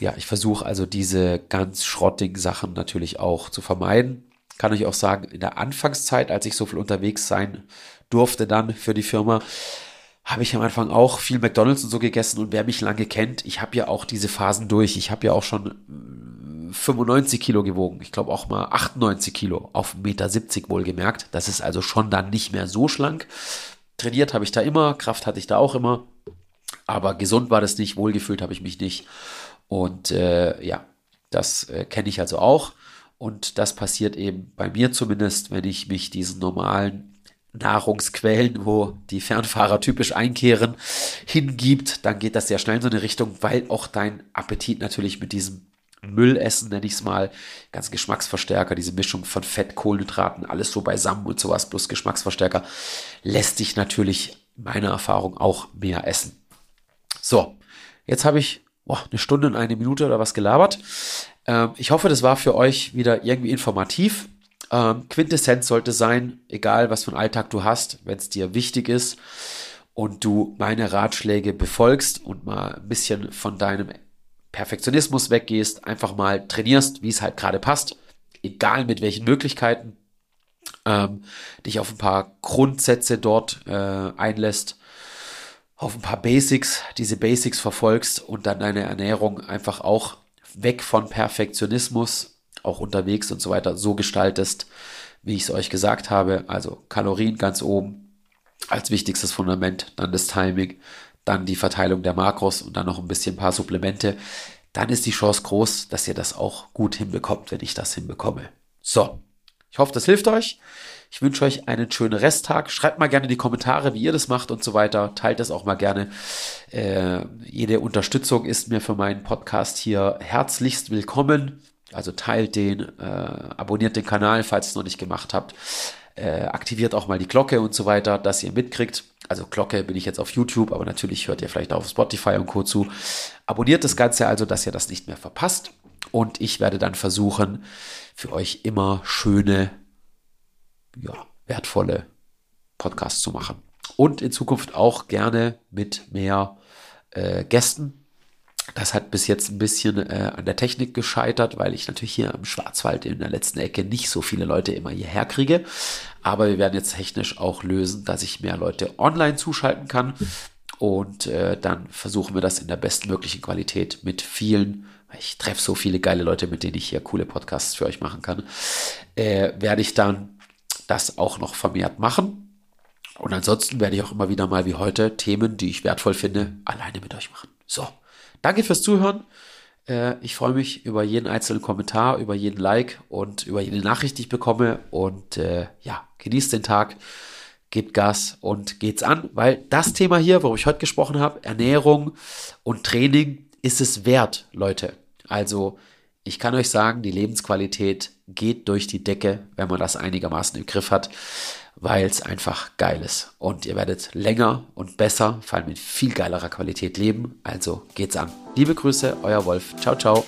ja, ich versuche also diese ganz schrottigen Sachen natürlich auch zu vermeiden. Kann ich auch sagen, in der Anfangszeit, als ich so viel unterwegs sein durfte dann für die Firma, habe ich am Anfang auch viel McDonalds und so gegessen und wer mich lange kennt, ich habe ja auch diese Phasen durch. Ich habe ja auch schon 95 Kilo gewogen. Ich glaube auch mal 98 Kilo auf 1,70 Meter wohlgemerkt. Das ist also schon dann nicht mehr so schlank. Trainiert habe ich da immer, Kraft hatte ich da auch immer. Aber gesund war das nicht, wohlgefühlt habe ich mich nicht. Und äh, ja, das äh, kenne ich also auch. Und das passiert eben bei mir zumindest, wenn ich mich diesen normalen Nahrungsquellen, wo die Fernfahrer typisch einkehren, hingibt, dann geht das sehr schnell in so eine Richtung, weil auch dein Appetit natürlich mit diesem Müllessen, nenne ich es mal, ganz Geschmacksverstärker, diese Mischung von Fett, Kohlenhydraten, alles so beisammen und sowas, plus Geschmacksverstärker, lässt dich natürlich meiner Erfahrung auch mehr essen. So, jetzt habe ich boah, eine Stunde und eine Minute oder was gelabert. Ähm, ich hoffe, das war für euch wieder irgendwie informativ. Ähm, Quintessenz sollte sein, egal was für einen Alltag du hast, wenn es dir wichtig ist und du meine Ratschläge befolgst und mal ein bisschen von deinem Perfektionismus weggehst, einfach mal trainierst, wie es halt gerade passt, egal mit welchen Möglichkeiten, ähm, dich auf ein paar Grundsätze dort äh, einlässt, auf ein paar Basics, diese Basics verfolgst und dann deine Ernährung einfach auch weg von Perfektionismus, auch unterwegs und so weiter, so gestaltest, wie ich es euch gesagt habe. Also Kalorien ganz oben als wichtigstes Fundament, dann das Timing, dann die Verteilung der Makros und dann noch ein bisschen ein paar Supplemente, dann ist die Chance groß, dass ihr das auch gut hinbekommt, wenn ich das hinbekomme. So, ich hoffe, das hilft euch. Ich wünsche euch einen schönen Resttag. Schreibt mal gerne in die Kommentare, wie ihr das macht und so weiter. Teilt das auch mal gerne. Äh, jede Unterstützung ist mir für meinen Podcast hier herzlichst willkommen. Also teilt den, äh, abonniert den Kanal, falls ihr es noch nicht gemacht habt. Äh, aktiviert auch mal die Glocke und so weiter, dass ihr mitkriegt. Also Glocke bin ich jetzt auf YouTube, aber natürlich hört ihr vielleicht auch auf Spotify und Co. zu. Abonniert das Ganze also, dass ihr das nicht mehr verpasst. Und ich werde dann versuchen, für euch immer schöne, ja, wertvolle Podcasts zu machen. Und in Zukunft auch gerne mit mehr äh, Gästen, das hat bis jetzt ein bisschen äh, an der Technik gescheitert, weil ich natürlich hier im Schwarzwald in der letzten Ecke nicht so viele Leute immer hierher kriege. Aber wir werden jetzt technisch auch lösen, dass ich mehr Leute online zuschalten kann. Und äh, dann versuchen wir das in der bestmöglichen Qualität mit vielen, ich treffe so viele geile Leute, mit denen ich hier coole Podcasts für euch machen kann, äh, werde ich dann das auch noch vermehrt machen. Und ansonsten werde ich auch immer wieder mal wie heute Themen, die ich wertvoll finde, alleine mit euch machen. So. Danke fürs Zuhören. Äh, ich freue mich über jeden einzelnen Kommentar, über jeden Like und über jede Nachricht, die ich bekomme. Und äh, ja, genießt den Tag, gebt Gas und geht's an, weil das Thema hier, worüber ich heute gesprochen habe, Ernährung und Training, ist es wert, Leute. Also ich kann euch sagen, die Lebensqualität geht durch die Decke, wenn man das einigermaßen im Griff hat weil es einfach geil ist. Und ihr werdet länger und besser, vor allem mit viel geilerer Qualität leben. Also geht's an. Liebe Grüße, euer Wolf. Ciao, ciao.